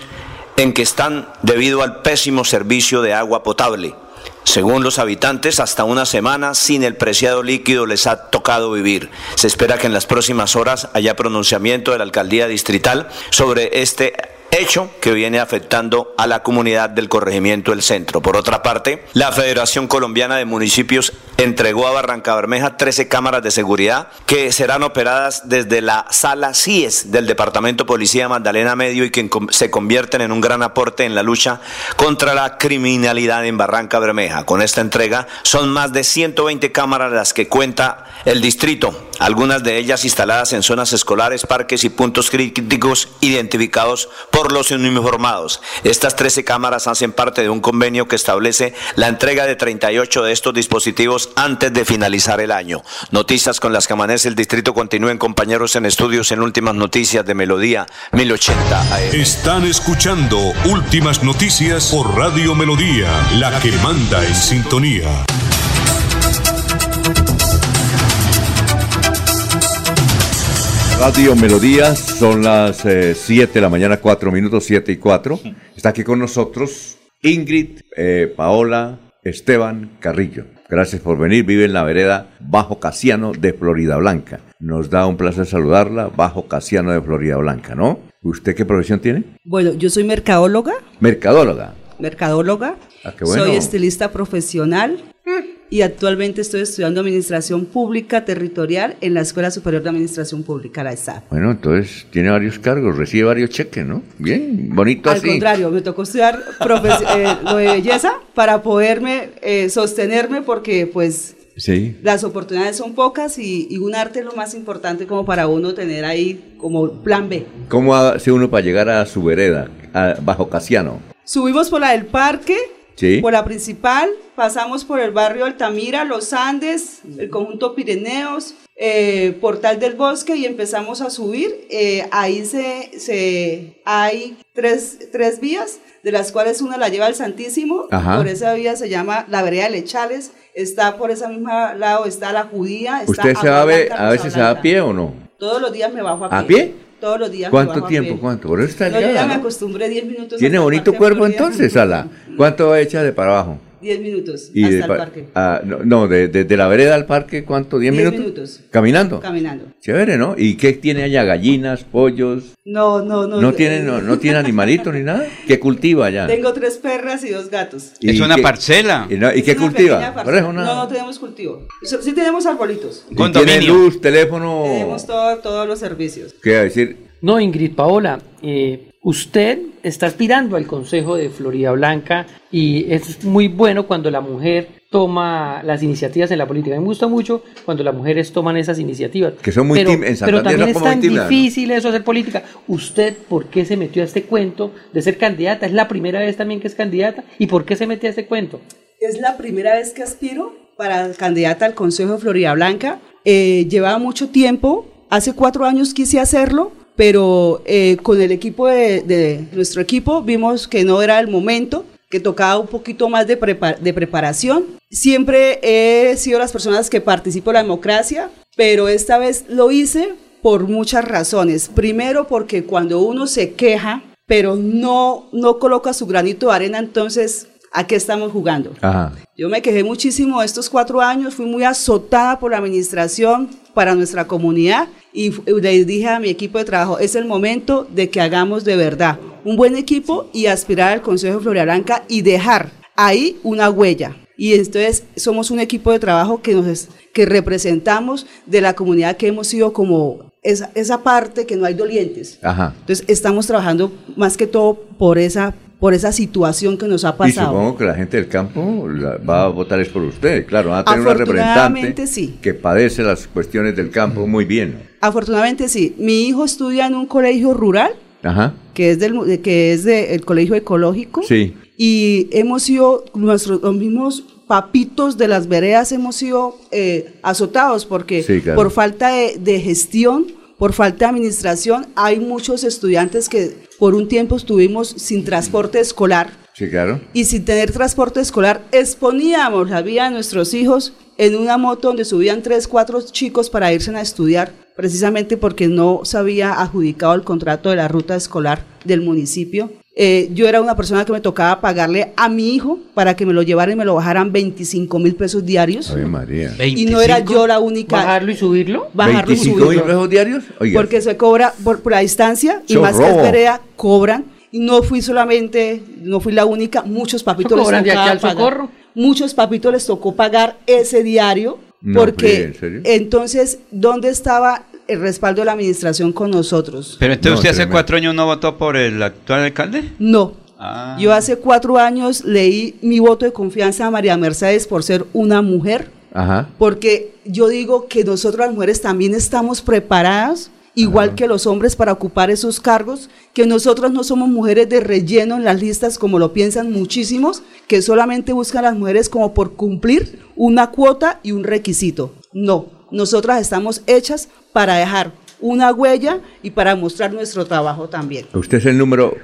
en que están debido al pésimo servicio de agua potable. Según los habitantes, hasta una semana sin el preciado líquido les ha tocado vivir. Se espera que en las próximas horas haya pronunciamiento de la alcaldía distrital sobre este hecho que viene afectando a la comunidad del corregimiento del centro. Por otra parte, la Federación Colombiana de Municipios entregó a Barranca Bermeja 13 cámaras de seguridad que serán operadas desde la sala CIES del Departamento Policía Magdalena Medio y que se convierten en un gran aporte en la lucha contra la criminalidad en Barranca Bermeja. Con esta entrega son más de 120 cámaras las que cuenta el distrito, algunas de ellas instaladas en zonas escolares, parques y puntos críticos identificados por los uniformados. Estas 13 cámaras hacen parte de un convenio que establece la entrega de 38 de estos dispositivos antes de finalizar el año. Noticias con las que amanece el distrito continúen compañeros en estudios en últimas noticias de Melodía 1080 AM. Están escuchando Últimas Noticias por Radio Melodía, la que manda en sintonía. Radio Melodía, son las 7 de la mañana, 4 minutos, 7 y 4. Está aquí con nosotros Ingrid, eh, Paola, Esteban Carrillo. Gracias por venir. Vive en la vereda Bajo Casiano de Florida Blanca. Nos da un placer saludarla, Bajo Casiano de Florida Blanca, ¿no? ¿Usted qué profesión tiene? Bueno, yo soy mercadóloga. Mercadóloga. Mercadóloga. Ah, bueno. Soy estilista profesional y actualmente estoy estudiando Administración Pública Territorial en la Escuela Superior de Administración Pública, la ESAP. Bueno, entonces tiene varios cargos, recibe varios cheques, ¿no? Bien, bonito Al así. contrario, me tocó estudiar eh, lo de belleza para poderme eh, sostenerme porque pues Sí. las oportunidades son pocas y, y un arte es lo más importante como para uno tener ahí como plan B. ¿Cómo hace uno para llegar a su vereda, a Bajo Casiano? Subimos por la del parque, Sí. por la principal, pasamos por el barrio Altamira, Los Andes, el conjunto Pirineos, eh, Portal del Bosque y empezamos a subir. Eh, ahí se, se, hay tres, tres vías, de las cuales una la lleva al Santísimo, Ajá. por esa vía se llama la vereda de Lechales, está por ese mismo lado, está la Judía. está ¿Usted va a, veces se va a pie o no? Todos los días me bajo a pie. ¿A pie? Todos los días ¿Cuánto tiempo? ¿Cuánto? Por eso está No, ya me acostumbré 10 minutos. ¿Tiene bonito cuerpo entonces, Sala? ¿Cuánto echa de para abajo? 10 minutos Y hasta de el pa- parque. ah, no, no, de, de- de la vereda al parque, ¿cuánto? ¿10 10 minutos? minutos. ¿Caminando? Caminando. Chévere, ¿no? ¿Y qué tiene allá? ¿Gallinas, pollos? No, no, no. ¿No tiene, no, no tiene animalitos ni nada? ¿Qué cultiva allá? Tengo tres perras y dos gatos. ¿Y Es una qué- parcela. ¿Y, no- y qué una cultiva? una- No, no tenemos cultivo. So- Sí tenemos arbolitos. ¿Y tiene luz, teléfono? Tenemos todo- todos los servicios. ¿Qué va a decir? No, Ingrid Paola, eh, usted está aspirando al Consejo de Florida Blanca y es muy bueno cuando la mujer toma las iniciativas en la política. Me gusta mucho cuando las mujeres toman esas iniciativas. Que son muy pero, en pero también es tan tímidas, ¿no? difícil eso hacer política. ¿Usted por qué se metió a este cuento de ser candidata? ¿Es la primera vez también que es candidata? ¿Y por qué se mete a ese cuento? es la primera vez que aspiro para candidata al Consejo de Florida Blanca. Eh, llevaba mucho tiempo, hace cuatro años quise hacerlo, pero eh, con el equipo de, nuestro equipo vimos que no era el momento que tocaba un poquito más de, de preparación. Siempre he sido las personas que participo en la democracia, pero esta vez lo hice por muchas razones. Primero, porque cuando uno se queja, pero no, no coloca su granito de arena, entonces, ¿a qué estamos jugando? Ajá. Yo me quejé muchísimo estos cuatro años, fui muy azotada por la administración para nuestra comunidad y fu- le dije a mi equipo de trabajo, es el momento de que hagamos de verdad un buen equipo y aspirar al Consejo de Florida Blanca y dejar ahí una huella. Y entonces somos un equipo de trabajo que, nos, que representamos de la comunidad que hemos sido como esa, esa parte que no hay dolientes. Ajá. Entonces estamos trabajando más que todo por esa, por esa situación que nos ha Y pasado. supongo que la gente del campo la- va a votar es por usted, claro, va a tener una Afortunadamente, representante sí. que padece las cuestiones del campo muy bien. Afortunadamente sí. Mi hijo estudia en un colegio rural, Ajá, que es del de- que es del colegio ecológico. sí. Y hemos sido, nuestros los mismos papitos de las veredas hemos sido eh, azotados porque Sí, claro. por falta de, de gestión, por falta de administración, hay muchos estudiantes que por un tiempo estuvimos sin transporte escolar Sí, claro. y sin tener transporte escolar exponíamos la vida de nuestros hijos en una moto donde subían tres, cuatro chicos para irse a estudiar, precisamente porque no se había adjudicado el contrato de la ruta escolar del municipio. Eh, yo era una persona que me tocaba pagarle a mi hijo para que me lo llevaran y me lo bajaran 25 mil pesos diarios. Ave María. Y no era yo la única. ¿Bajarlo y subirlo? Bajarlo y 25 mil subirlo. pesos diarios? Oiga. Porque se cobra por, por la distancia y Eso más que robo. es vereda, cobran. Y no fui solamente, no fui la única, muchos papitos les al pagar. socorro. Muchos papitos les tocó pagar ese diario No, porque ¿en serio? entonces, ¿dónde estaba el respaldo de la administración con nosotros? Pero entonces No, usted hace cuatro años no votó por el actual alcalde. No. Ah. Yo hace cuatro años leí mi voto de confianza a María Mercedes por ser una mujer Ajá. porque yo digo que nosotros las mujeres también estamos preparadas, igual que los hombres, para ocupar esos cargos, que nosotros no somos mujeres de relleno en las listas como lo piensan muchísimos, que solamente buscan a las mujeres como por cumplir una cuota y un requisito. No, nosotras estamos hechas para dejar una huella y para mostrar nuestro trabajo también. ¿Usted es el número,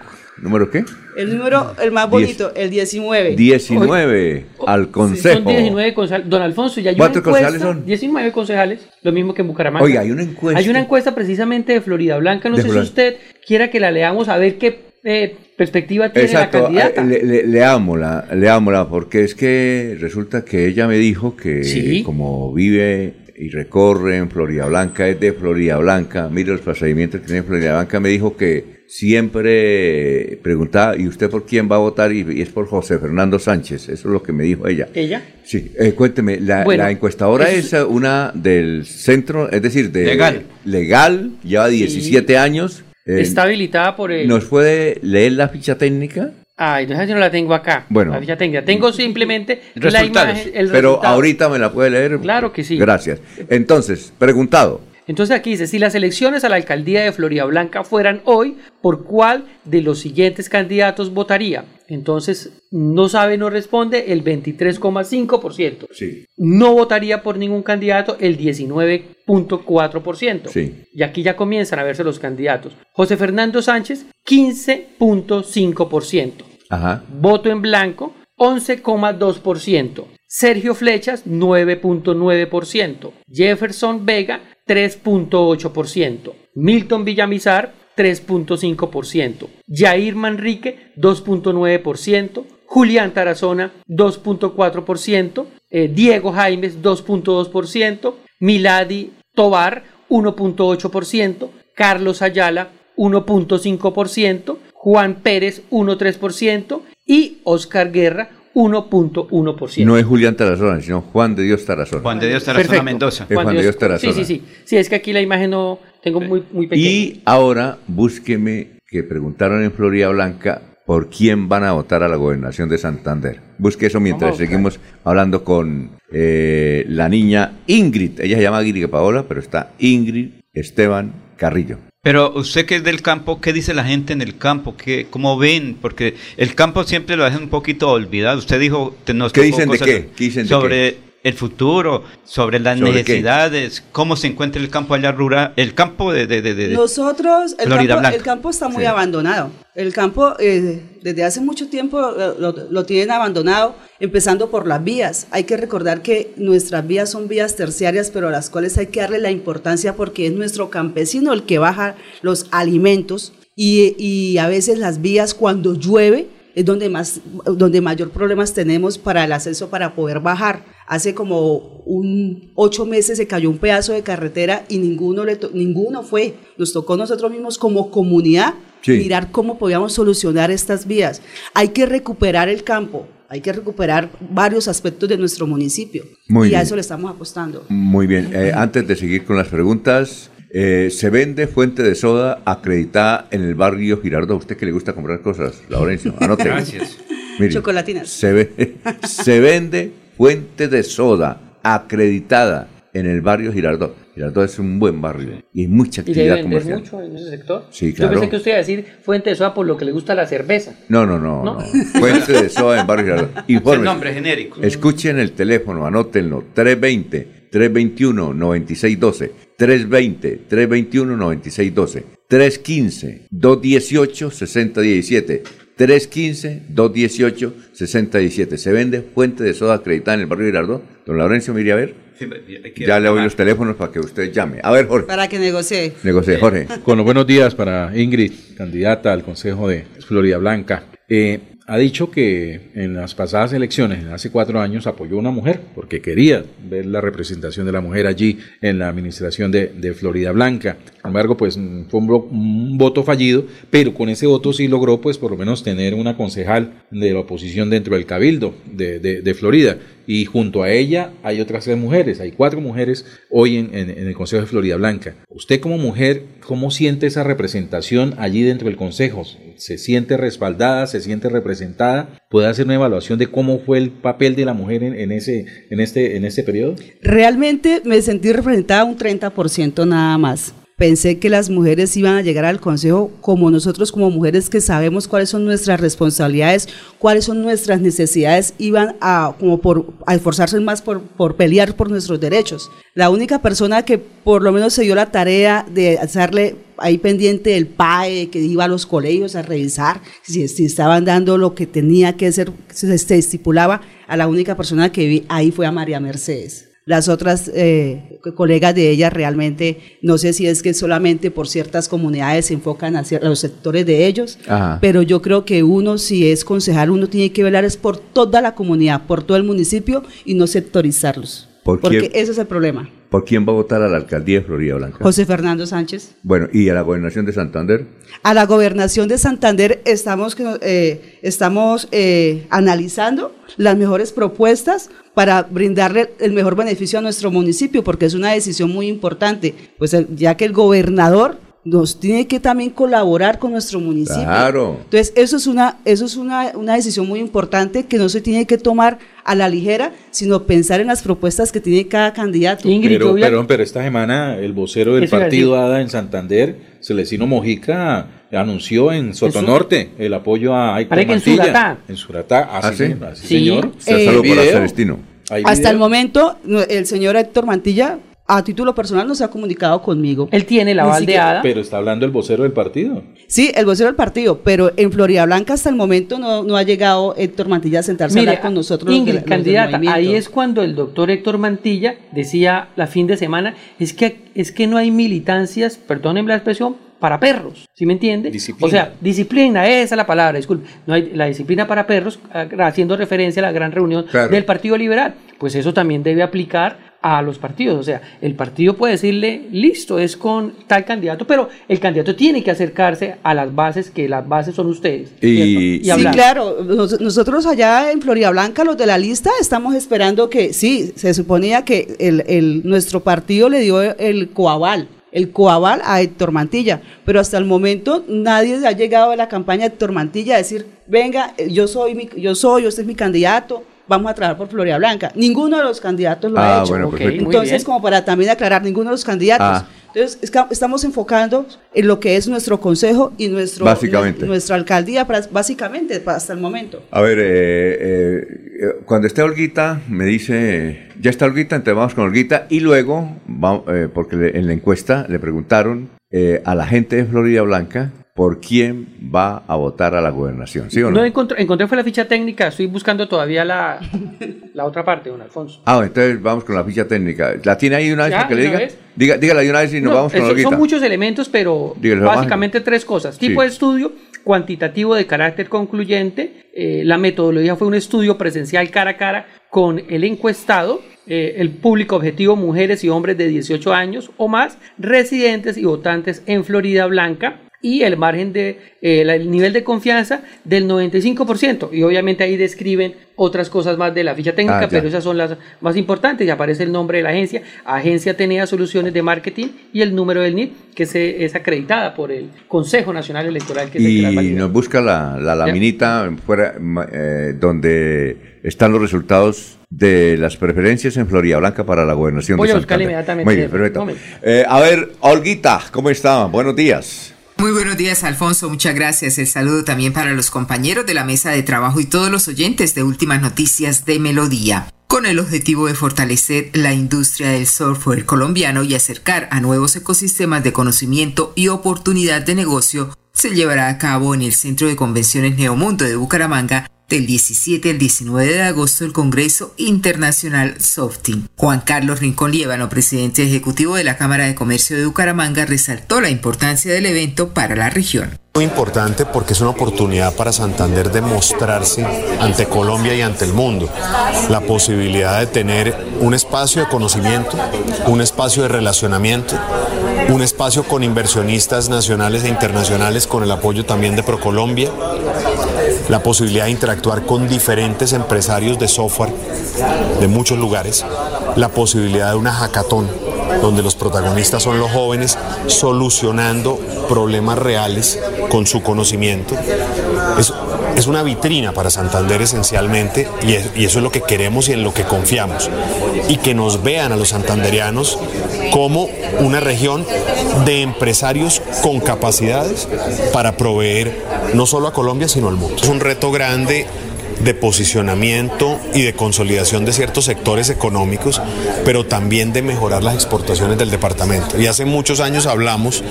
número qué? El número, el más Diez. bonito, el 19. 19 al consejo. Son 19 concejales. Don Alfonso, ya hay una ¿Cuántos encuesta. concejales son? 19 concejales, lo mismo que en Bucaramanga. Oiga, hay una encuesta. Hay una encuesta precisamente de Florida Blanca. No De sé Flor- si usted quiera que la leamos a ver qué eh, perspectiva tiene Exacto, la candidata. eh, le, le, leámosla, leámosla, porque es que resulta que ella me dijo que Sí. como vive y recorre en Florida Blanca, es de Florida Blanca, mire los procedimientos que tiene Florida Blanca, me dijo que siempre preguntaba, ¿y usted por quién va a votar? Y, y es por José Fernando Sánchez, eso es lo que me dijo ella. ¿Ella? Sí, eh, cuénteme, la, Bueno, la encuestadora es- es una del centro, es decir, de Legal. legal, lleva 17 años. eh, Está habilitada por el... ¿Nos puede leer la ficha técnica? No sé si no la tengo acá. Bueno. La ficha técnica. Tengo simplemente la Resultados. imagen, el Pero resultado. ahorita me la puede leer. Claro que sí. Gracias. Entonces, preguntado. Entonces aquí dice, si las elecciones a la alcaldía de Florida Blanca fueran hoy, ¿por cuál de los siguientes candidatos votaría? Entonces, no sabe, no responde el 23,5%. Sí. No votaría por ningún candidato el 19.4%. Sí. Y aquí ya comienzan a verse los candidatos. José Fernando Sánchez, 15.5%. Ajá. Voto en blanco, 11,2%. Sergio Flechas, 9.9%. Jefferson Vega, 3.8%. Milton Villamizar, 3.5%. Jair Manrique, 2.9%. Julián Tarazona, 2.4%. eh, Diego Jaimes, 2.2%. Miladi Tobar, 1.8%. Carlos Ayala, 1.5%. Juan Pérez, 1.3%. Y Oscar Guerra, 1.1%. No es Julián Tarazona, sino Juan de Dios Tarazona. Juan de Dios Tarazona Perfecto. Mendoza. Es Juan de Dios Tarazona. Sí, sí, sí. Sí, es que aquí la imagen no tengo muy, muy pequeña. Y ahora búsqueme que preguntaron en Florida Blanca por quién van a votar a la gobernación de Santander. Busque eso mientras seguimos hablando con eh, la niña Ingrid. Ella se llama Ingrid Paola, pero está Ingrid Esteban Carrillo. Pero usted que es del campo, ¿qué dice la gente en el campo? ¿Qué, ¿Cómo ven? Porque el campo siempre lo hacen un poquito olvidado. Usted dijo... nos ¿Qué dicen de qué? ¿Qué dicen de sobre el futuro, sobre las ¿Sobre qué? necesidades, cómo se encuentra el campo allá rural, el campo de... de, de, de- Nosotros, el Florida campo, el campo está muy Sí. abandonado. El campo eh, desde hace mucho tiempo lo, lo- lo tienen abandonado, empezando por las vías. Hay que recordar que nuestras vías son vías terciarias, pero a las cuales hay que darle la importancia porque es nuestro campesino el que baja los alimentos y, y a veces las vías cuando llueve es donde más donde mayor problemas tenemos para el acceso para poder bajar. Hace como un ocho meses se cayó un pedazo de carretera y ninguno le to- ninguno fue. Nos tocó nosotros mismos como comunidad Sí. mirar cómo podíamos solucionar estas vías. Hay que recuperar el campo. Hay que recuperar varios aspectos de nuestro municipio. Muy y a eso le estamos apostando. Muy bien, eh, antes de seguir con las preguntas, eh, se vende fuente de soda acreditada en el barrio Girardot. ¿A usted que le gusta comprar cosas, Laurencio? Anote. Gracias. Mire, Chocolatinas. Se, ve- se vende fuente de soda acreditada en el barrio Girardot. Girardot es un buen barrio y hay mucha ¿Y actividad vender comercial. mucho en ese sector? Sí, Yo claro. pensé que usted iba a decir fuente de soda por lo que le gusta la cerveza. No, no, no, ¿No? no. Fuente de soda en barrio Girardot. Infórmese. nombre genérico. Escuchen el teléfono, anótenlo. 320 321 9612. 320 321 9612. 315 218 6017. 315 218 6017. Se vende fuente de soda acreditada en el barrio Girardot. Don Laurencio, mire a ver. Sí, Ya le doy los teléfonos para que usted llame. A ver, Jorge. Para que negocie. Negocie, Jorge. Con los buenos días para Ingrid, candidata al Consejo de Florida Blanca. Eh, ha dicho que en las pasadas elecciones, hace cuatro años, apoyó a una mujer porque quería ver la representación de la mujer allí en la administración de, de Florida Blanca. Sin embargo, pues mm, fue un, vo- un voto fallido, pero con ese voto sí logró, pues por lo menos tener una concejal de la oposición dentro del cabildo de, Florida. Y junto a ella hay otras tres mujeres, hay cuatro mujeres hoy en, el Consejo de Florida Blanca. Usted como mujer, ¿cómo siente esa representación allí dentro del Consejo? ¿Se siente respaldada? ¿Se siente representada? ¿Puede hacer una evaluación de cómo fue el papel de la mujer en, en ese, en, este, en este periodo? Realmente me sentí representada un 30% nada más. Pensé que las mujeres iban a llegar al consejo como nosotros como mujeres que sabemos cuáles son nuestras responsabilidades, cuáles son nuestras necesidades, iban a como por a esforzarse más por, por pelear por nuestros derechos. La única persona que por lo menos se dio la tarea de hacerle ahí pendiente el PAE, que iba a los colegios a revisar si, si estaban dando lo que tenía que ser, se, se estipulaba, a la única persona que vi ahí fue a María Mercedes. Las otras eh, colegas de ella realmente, no sé si es que solamente por ciertas comunidades se enfocan hacia los sectores de ellos, Ajá. pero yo creo que uno, si es concejal, uno tiene que velar es por toda la comunidad, por todo el municipio y no sectorizarlos. ¿Por porque ese es el problema. ¿Por quién va a votar a la alcaldía de Florida Blanca? José Fernando Sánchez. Bueno, ¿y a la gobernación de Santander? A la gobernación de Santander estamos, eh, estamos eh, analizando las mejores propuestas para brindarle el mejor beneficio a nuestro municipio, porque es una decisión muy importante, pues ya que el gobernador nos tiene que también colaborar con nuestro municipio. Claro. Entonces, eso es una, eso es una, una decisión muy importante que no se tiene que tomar a la ligera, sino pensar en las propuestas que tiene cada candidato. Pero, perdón, pero esta semana el vocero del partido. ADA en Santander, Celestino Mojica, anunció en Sotonorte el apoyo a Parece que en Mantilla. Suratá. En Suratá, así, ¿Ah, sí? se- así, Sí, señor. eh, Saludo para. Celestino. Hasta el momento, el señor Héctor Mantilla, a título personal, no se ha comunicado conmigo. Él tiene la Ni aval de siquiera- ADA. Pero está hablando el vocero del partido. Sí, el vocero del partido, pero en Florida Blanca hasta el momento no, no ha llegado Héctor Mantilla a sentarse a hablar con nosotros. los de- Ingrid, los candidata, ahí es cuando el doctor Héctor Mantilla decía la fin de semana, es que, es que no hay militancias, perdónenme la expresión, para perros, ¿sí me entiende? Disciplina. O sea, disciplina, esa es la palabra, disculpe. No hay la disciplina para perros, ah, haciendo referencia a la gran reunión Claro. del Partido Liberal. Pues eso también debe aplicar a los partidos. O sea, el partido puede decirle, listo, es con tal candidato, pero el candidato tiene que acercarse a las bases, que las bases son ustedes. Y-. Sí, claro. Nos- Nosotros allá en Florida Blanca, los de la lista, estamos esperando que, sí, se suponía que el, el- nuestro partido le dio el coaval, el coaval a Héctor Mantilla, pero hasta el momento nadie ha llegado a la campaña de Héctor Mantilla a decir, venga, yo soy, mi, yo soy, este es mi candidato, vamos a trabajar por Florida Blanca. Ninguno de los candidatos lo Ah, ha hecho. bueno, Ok, perfecto. muy Entonces, como para también aclarar, ninguno de los candidatos. Ah. Entonces, estamos enfocando en lo que es nuestro consejo y nuestro, Básicamente. nuestra alcaldía, pra- básicamente, pa- hasta el momento. A ver, eh, eh, eh, cuando esté Olguita, me dice, ya está Olguita, entonces vamos con Olguita y luego, va- eh, porque le- en la encuesta le preguntaron eh, a la gente de Florida Blanca por quién va a votar a la gobernación, ¿sí o no? No encontré, encontré fue la ficha técnica, estoy buscando todavía la, la otra parte, don Alfonso. Ah, entonces vamos con la ficha técnica. ¿La tiene ahí una vez para que le diga? vez. diga? Dígala de una vez y nos No, vamos con Olguita. son muchos elementos, pero básicamente tres cosas. Tipo Sí. de estudio, cuantitativo de carácter concluyente. eh, la metodología fue un estudio presencial cara a cara con el encuestado. eh, el público objetivo, mujeres y hombres de 18 años o más, residentes y votantes en Florida Blanca. Y el margen de, eh, el nivel de confianza del 95%. Y obviamente ahí describen otras cosas más de la ficha técnica, Ah, pero esas son las más importantes y aparece el nombre de la agencia, Agencia Tenea Soluciones de Marketing y el número del NIT que se, es acreditada por el Consejo Nacional Electoral que es el Y nos busca la, la laminita fuera, eh, donde están los resultados de las preferencias en Florida Blanca para la gobernación Voy de a Santander. inmediatamente. Muy bien, perfecto. Eh, a ver, Olguita, ¿cómo está? Buenos días. Muy buenos días, Alfonso. Muchas gracias. El saludo también para los compañeros de la mesa de trabajo y todos los oyentes de Últimas Noticias de Melodía. Con el objetivo de fortalecer la industria del software colombiano y acercar a nuevos ecosistemas de conocimiento y oportunidad de negocio, se llevará a cabo en el Centro de Convenciones Neomundo de Bucaramanga del 17 al 19 de agosto el Congreso Internacional Softing. Juan Carlos Rincón Liévano, presidente ejecutivo de la Cámara de Comercio de Bucaramanga, resaltó la importancia del evento para la región. Muy importante porque es una oportunidad para Santander de mostrarse ante Colombia y ante el mundo. La posibilidad de tener un espacio de conocimiento, un espacio de relacionamiento, un espacio con inversionistas nacionales e internacionales con el apoyo también de Procolombia, la posibilidad de interactuar con diferentes empresarios de software de muchos lugares, la posibilidad de una hackathon donde los protagonistas son los jóvenes solucionando problemas reales con su conocimiento. Es, es una vitrina para Santander esencialmente y, y eso es lo que queremos y en lo que confiamos. Y que nos vean a los santanderianos como una región de empresarios con capacidades para proveer no solo a Colombia, sino al mundo. Es un reto grande de posicionamiento y de consolidación de ciertos sectores económicos, pero también de mejorar las exportaciones del departamento. Y hace muchos años hablamos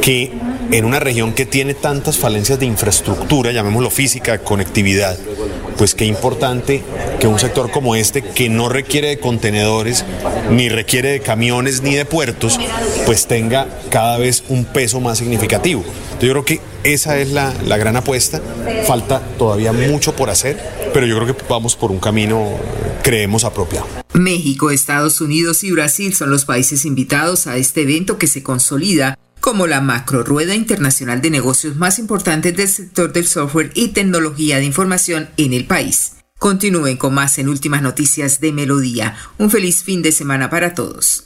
que en una región que tiene tantas falencias de infraestructura, llamémoslo física, conectividad, pues qué importante que un sector como este, que no requiere de contenedores, ni requiere de camiones, ni de puertos, pues tenga cada vez un peso más significativo. Yo creo que esa es la, la gran apuesta. Falta todavía mucho por hacer, pero yo creo que vamos por un camino, creemos, apropiado. México, Estados Unidos y Brasil son los países invitados a este evento que se consolida como la macro rueda internacional de negocios más importantes del sector del software y tecnología de información en el país. Continúen con más en últimas noticias de Melodía. Un feliz fin de semana para todos.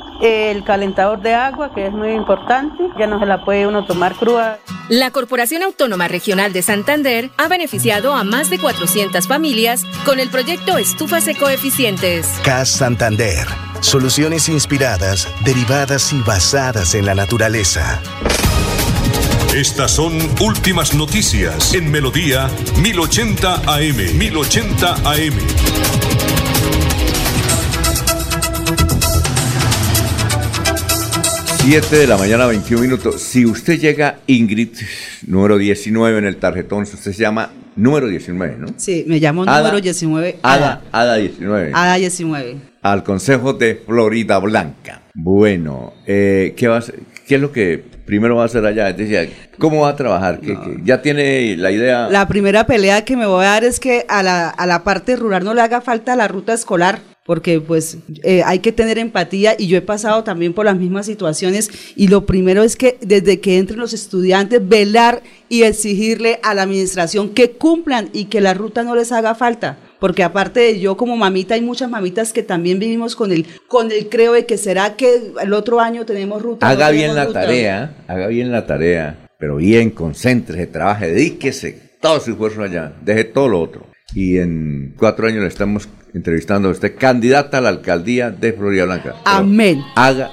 el calentador de agua, que es muy importante, ya no se la puede uno tomar cruda. La Corporación Autónoma Regional de Santander ha beneficiado a más de 400 familias con el proyecto Estufas Ecoeficientes. CAS Santander. Soluciones inspiradas, derivadas y basadas en la naturaleza. Estas son últimas noticias en Melodía 1080 AM. 1080 AM. Siete de la mañana, 21 minutos. Si usted llega, Ingrid, número 19 en el tarjetón, usted se llama número 19, ¿no? Sí, me llamo Ada- número 19. Ada, Ada 19. Ada 19. Al Consejo de Florida Blanca. Bueno, eh, ¿qué, vas, ¿qué es lo que primero va a hacer allá? Decía, ¿cómo va a trabajar? ¿Qué- qué- ¿Ya tiene la idea? La primera pelea que me voy a dar es que a la, a la parte rural no le haga falta la ruta escolar, porque pues eh, hay que tener empatía y yo he pasado también por las mismas situaciones y lo primero es que desde que entren los estudiantes, velar y exigirle a la administración que cumplan y que la ruta no les haga falta. Porque aparte de yo como mamita, hay muchas mamitas que también vivimos con el, con el creo de que será que el otro año tenemos ruta. no Haga bien la ruta. tarea, haga bien la tarea, pero bien, concéntrese, trabaje, dedíquese todo su esfuerzo allá, deje todo lo otro. Y en cuatro años le estamos entrevistando a usted, candidata a la alcaldía de Florida Blanca. Pero Amén. Haga,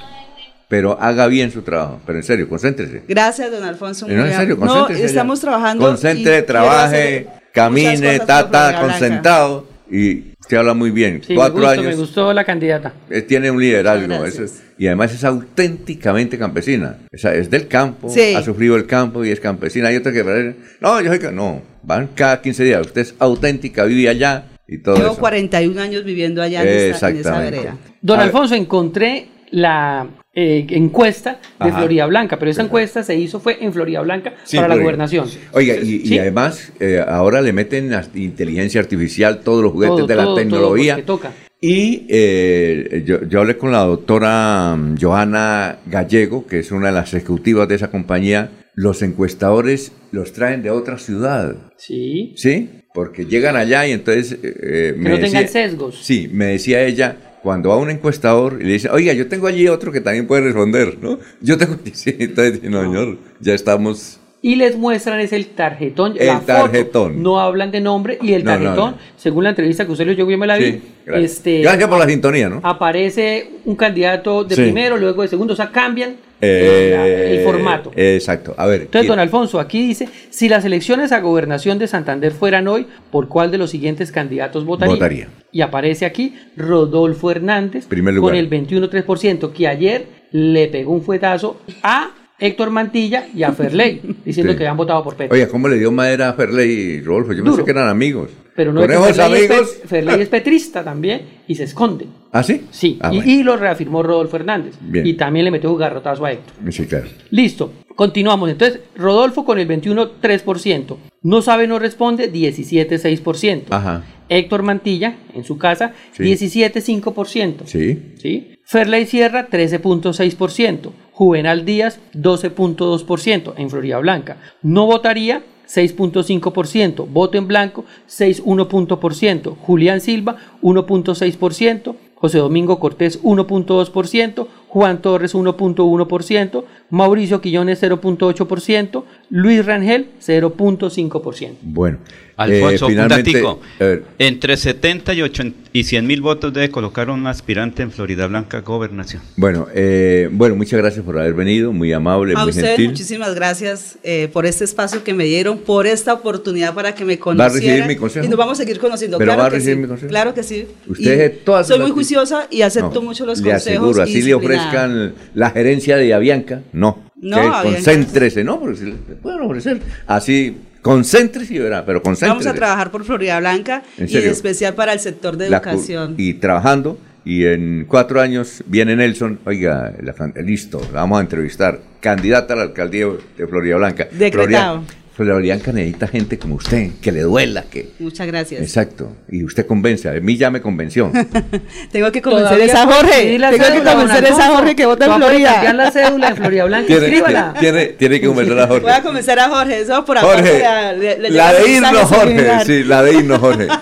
pero haga bien su trabajo, pero en serio, concéntrese. Gracias, don Alfonso. No, en serio, am- no, concéntrese. estamos ya. trabajando. Concéntrese, trabaje, camine, cosas por ta, Florida ta, Blanca. concentrado. Y usted habla muy bien. Sí, Cuatro me gustó, años. me gustó la candidata. eh, tiene un liderazgo. Eso es- y además es auténticamente campesina. Esa- es del campo, Sí. ha sufrido el campo y es campesina. Hay otra que. No, yo soy. No, van cada 15 días. Usted es auténtica, vive allá y todo Llevo eso. 41 años viviendo allá en esa, en esa Exactamente. vereda. Don A ver. Alfonso, encontré la eh, encuesta de Ajá. Florida Blanca, pero esa encuesta se hizo fue en Florida Blanca Sí, para la gobernación. Oiga, y, además eh, ahora le meten la inteligencia artificial, todos los juguetes Todo, de la todo, tecnología. toca. Y eh, yo, yo hablé con la doctora mm, Johanna Gallego, que es una de las ejecutivas de esa compañía. Los encuestadores los traen de otra ciudad, Sí. ¿sí? Porque llegan allá y entonces... eh, Que no tengan sesgos. Sí, me decía ella, cuando va un encuestador y le dice, oiga, yo tengo allí otro que también puede responder, ¿no? Yo tengo... Sí, entonces, no, señor, ya estamos... Y les muestran es el tarjetón. El la foto. tarjetón. No hablan de nombre y el No, tarjetón, no. según la entrevista que usted le yo me la vi, Sí, gracias. este, Gracias por la sintonía, ¿no? aparece un candidato de Sí. primero, luego de segundo, o sea, cambian Eh, el formato. Exacto. A ver. Entonces, ¿quién? don Alfonso, aquí dice, si las elecciones a gobernación de Santander fueran hoy, ¿por cuál de los siguientes candidatos votaría? Votaría. Y aparece aquí Rodolfo Hernández Primer con lugar. el 21.3%, que ayer le pegó un fuetazo a Héctor Mantilla y a Ferley, diciendo Sí. que han votado por Petro. Oye, ¿cómo le dio madera a Ferley y Rodolfo? Yo Duro. pensé que eran amigos. Pero no es Ferley, es amigos. pe- Ferley es petrista también y se esconde. ¿Ah, sí? Sí, Ah, y, bueno. y lo reafirmó Rodolfo Hernández. Bien. Y también le metió un garrotazo a Héctor. Sí, claro. Listo, continuamos. Entonces, Rodolfo con el 21.3%. No sabe, no responde, 17.6%. Ajá. Héctor Mantilla, en su casa, Sí. 17.5%. Sí. ¿sí? Ferley Sierra, 13.6%. Juvenal Díaz, 12.2% en Florida Blanca. No votaría, 6.5%. Voto en blanco, 6.1%. Julián Silva, 1.6%. José Domingo Cortés, 1.2%. Juan Torres, 1.1%. Mauricio Quillones, 0.8%. Luis Rangel, 0.5%. Bueno. Alfonso, eh, un finalmente, ver, Entre 70 y, 80 y 100 mil votos debe colocar un aspirante en Florida Blanca Gobernación. bueno, eh, bueno, muchas gracias por haber venido, muy amable, A muy ustedes gentil. muchísimas gracias eh, por este espacio que me dieron, por esta oportunidad para que me ¿Va a conocieran. recibir mi consejo? Y nos vamos a seguir conociendo. ¿Pero claro va a que recibir sí, mi consejo? Claro que sí. Usted todas soy muy juiciosa y acepto No, mucho los le consejos. aseguro, y así le ofrezcan la gerencia de Avianca, no. No, que concéntrese, no, porque si le pueden ofrecer así, concéntrese y verá, pero concéntrese. Vamos a trabajar por Florida Blanca ¿En y en especial para el sector de La educación. y trabajando y en cuatro años viene Nelson, oiga, la listo, la vamos a entrevistar, candidata a la alcaldía de Florida Blanca. Decretado. Florida, Florida Blanca necesita gente como usted, que le duela, que... Muchas gracias. Exacto, y usted convence, a mí ya me convenció. Tengo que convencer Todavía a puede Jorge. Tengo que convencer a esa. Jorge que vota en Florida. la cédula en Florida Blanca, tiene, escríbala. tiene, tiene que convencer a Jorge. Voy a convencer a Jorge. Eso por acá. Jorge, le- le- le la de irnos, Jorge, sí, la de irnos, Jorge.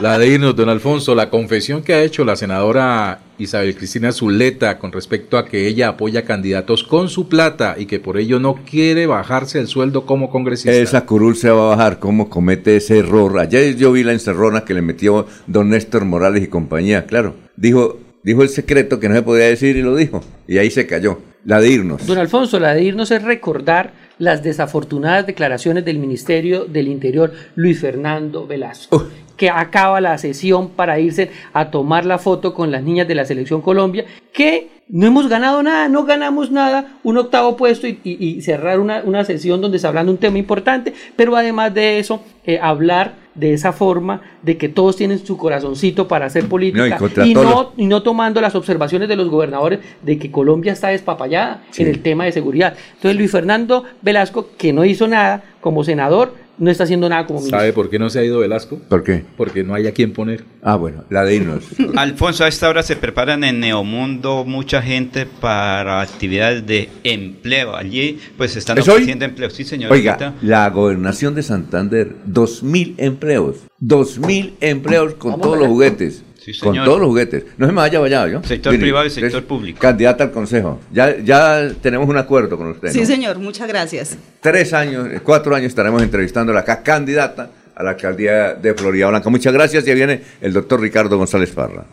La de irnos, don Alfonso, la confesión que ha hecho la senadora Isabel Cristina Zuleta con respecto a que ella apoya candidatos con su plata y que por ello no quiere bajarse el sueldo como congresista. Esa curul se va a bajar, cómo comete ese error. Ayer yo vi la encerrona que le metió don Néstor Morales y compañía, claro. Dijo, dijo el secreto que no se podía decir y lo dijo. Y ahí se cayó. La de irnos. Don Alfonso, la de irnos es recordar las desafortunadas declaraciones del Ministerio del Interior, Luis Fernando Velasco, que acaba la sesión para irse a tomar la foto con las niñas de la Selección Colombia, que no hemos ganado nada, no ganamos nada, un octavo puesto y, y- y cerrar una, una sesión donde se hablando un tema importante, pero además de eso, eh, hablar de esa forma de que todos tienen su corazoncito para hacer política No, y no, y no tomando las observaciones de los gobernadores de que Colombia está despapallada Sí. en el tema de seguridad. Entonces Luis Fernando Velasco, que no hizo nada como senador, no está haciendo nada como ministro. ¿Sabe por qué no se ha ido Velasco? ¿Por qué? Porque no hay a quién poner. Ah, bueno, la de irnos. Alfonso, a esta hora se preparan en Neomundo mucha gente para actividades de empleo. Allí pues están ¿Es hoy? ofreciendo empleo. Sí, señorita. Oiga, la gobernación de Santander, dos mil empleos, dos mil empleos con todos los juguetes. Sí, con todos los juguetes. No se me vaya vallado, ¿yo? Sector privado y sector público. Candidata al consejo. Ya, ya tenemos un acuerdo con usted. Sí, ¿no? señor, muchas gracias. Tres años, cuatro años estaremos entrevistándola acá, candidata a la alcaldía de Florida Blanca. Muchas gracias. Ya viene el doctor Ricardo González Parra.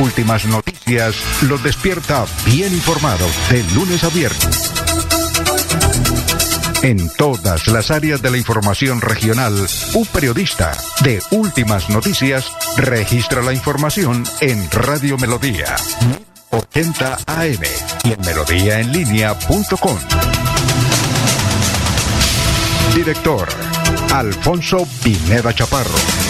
Últimas noticias los despierta bien informados de lunes a viernes. En todas las áreas de la información regional, un periodista de Últimas Noticias registra la información en Radio Melodía. 80 AM y en melodíaenlínea.com. Director Alfonso Pineda Chaparro.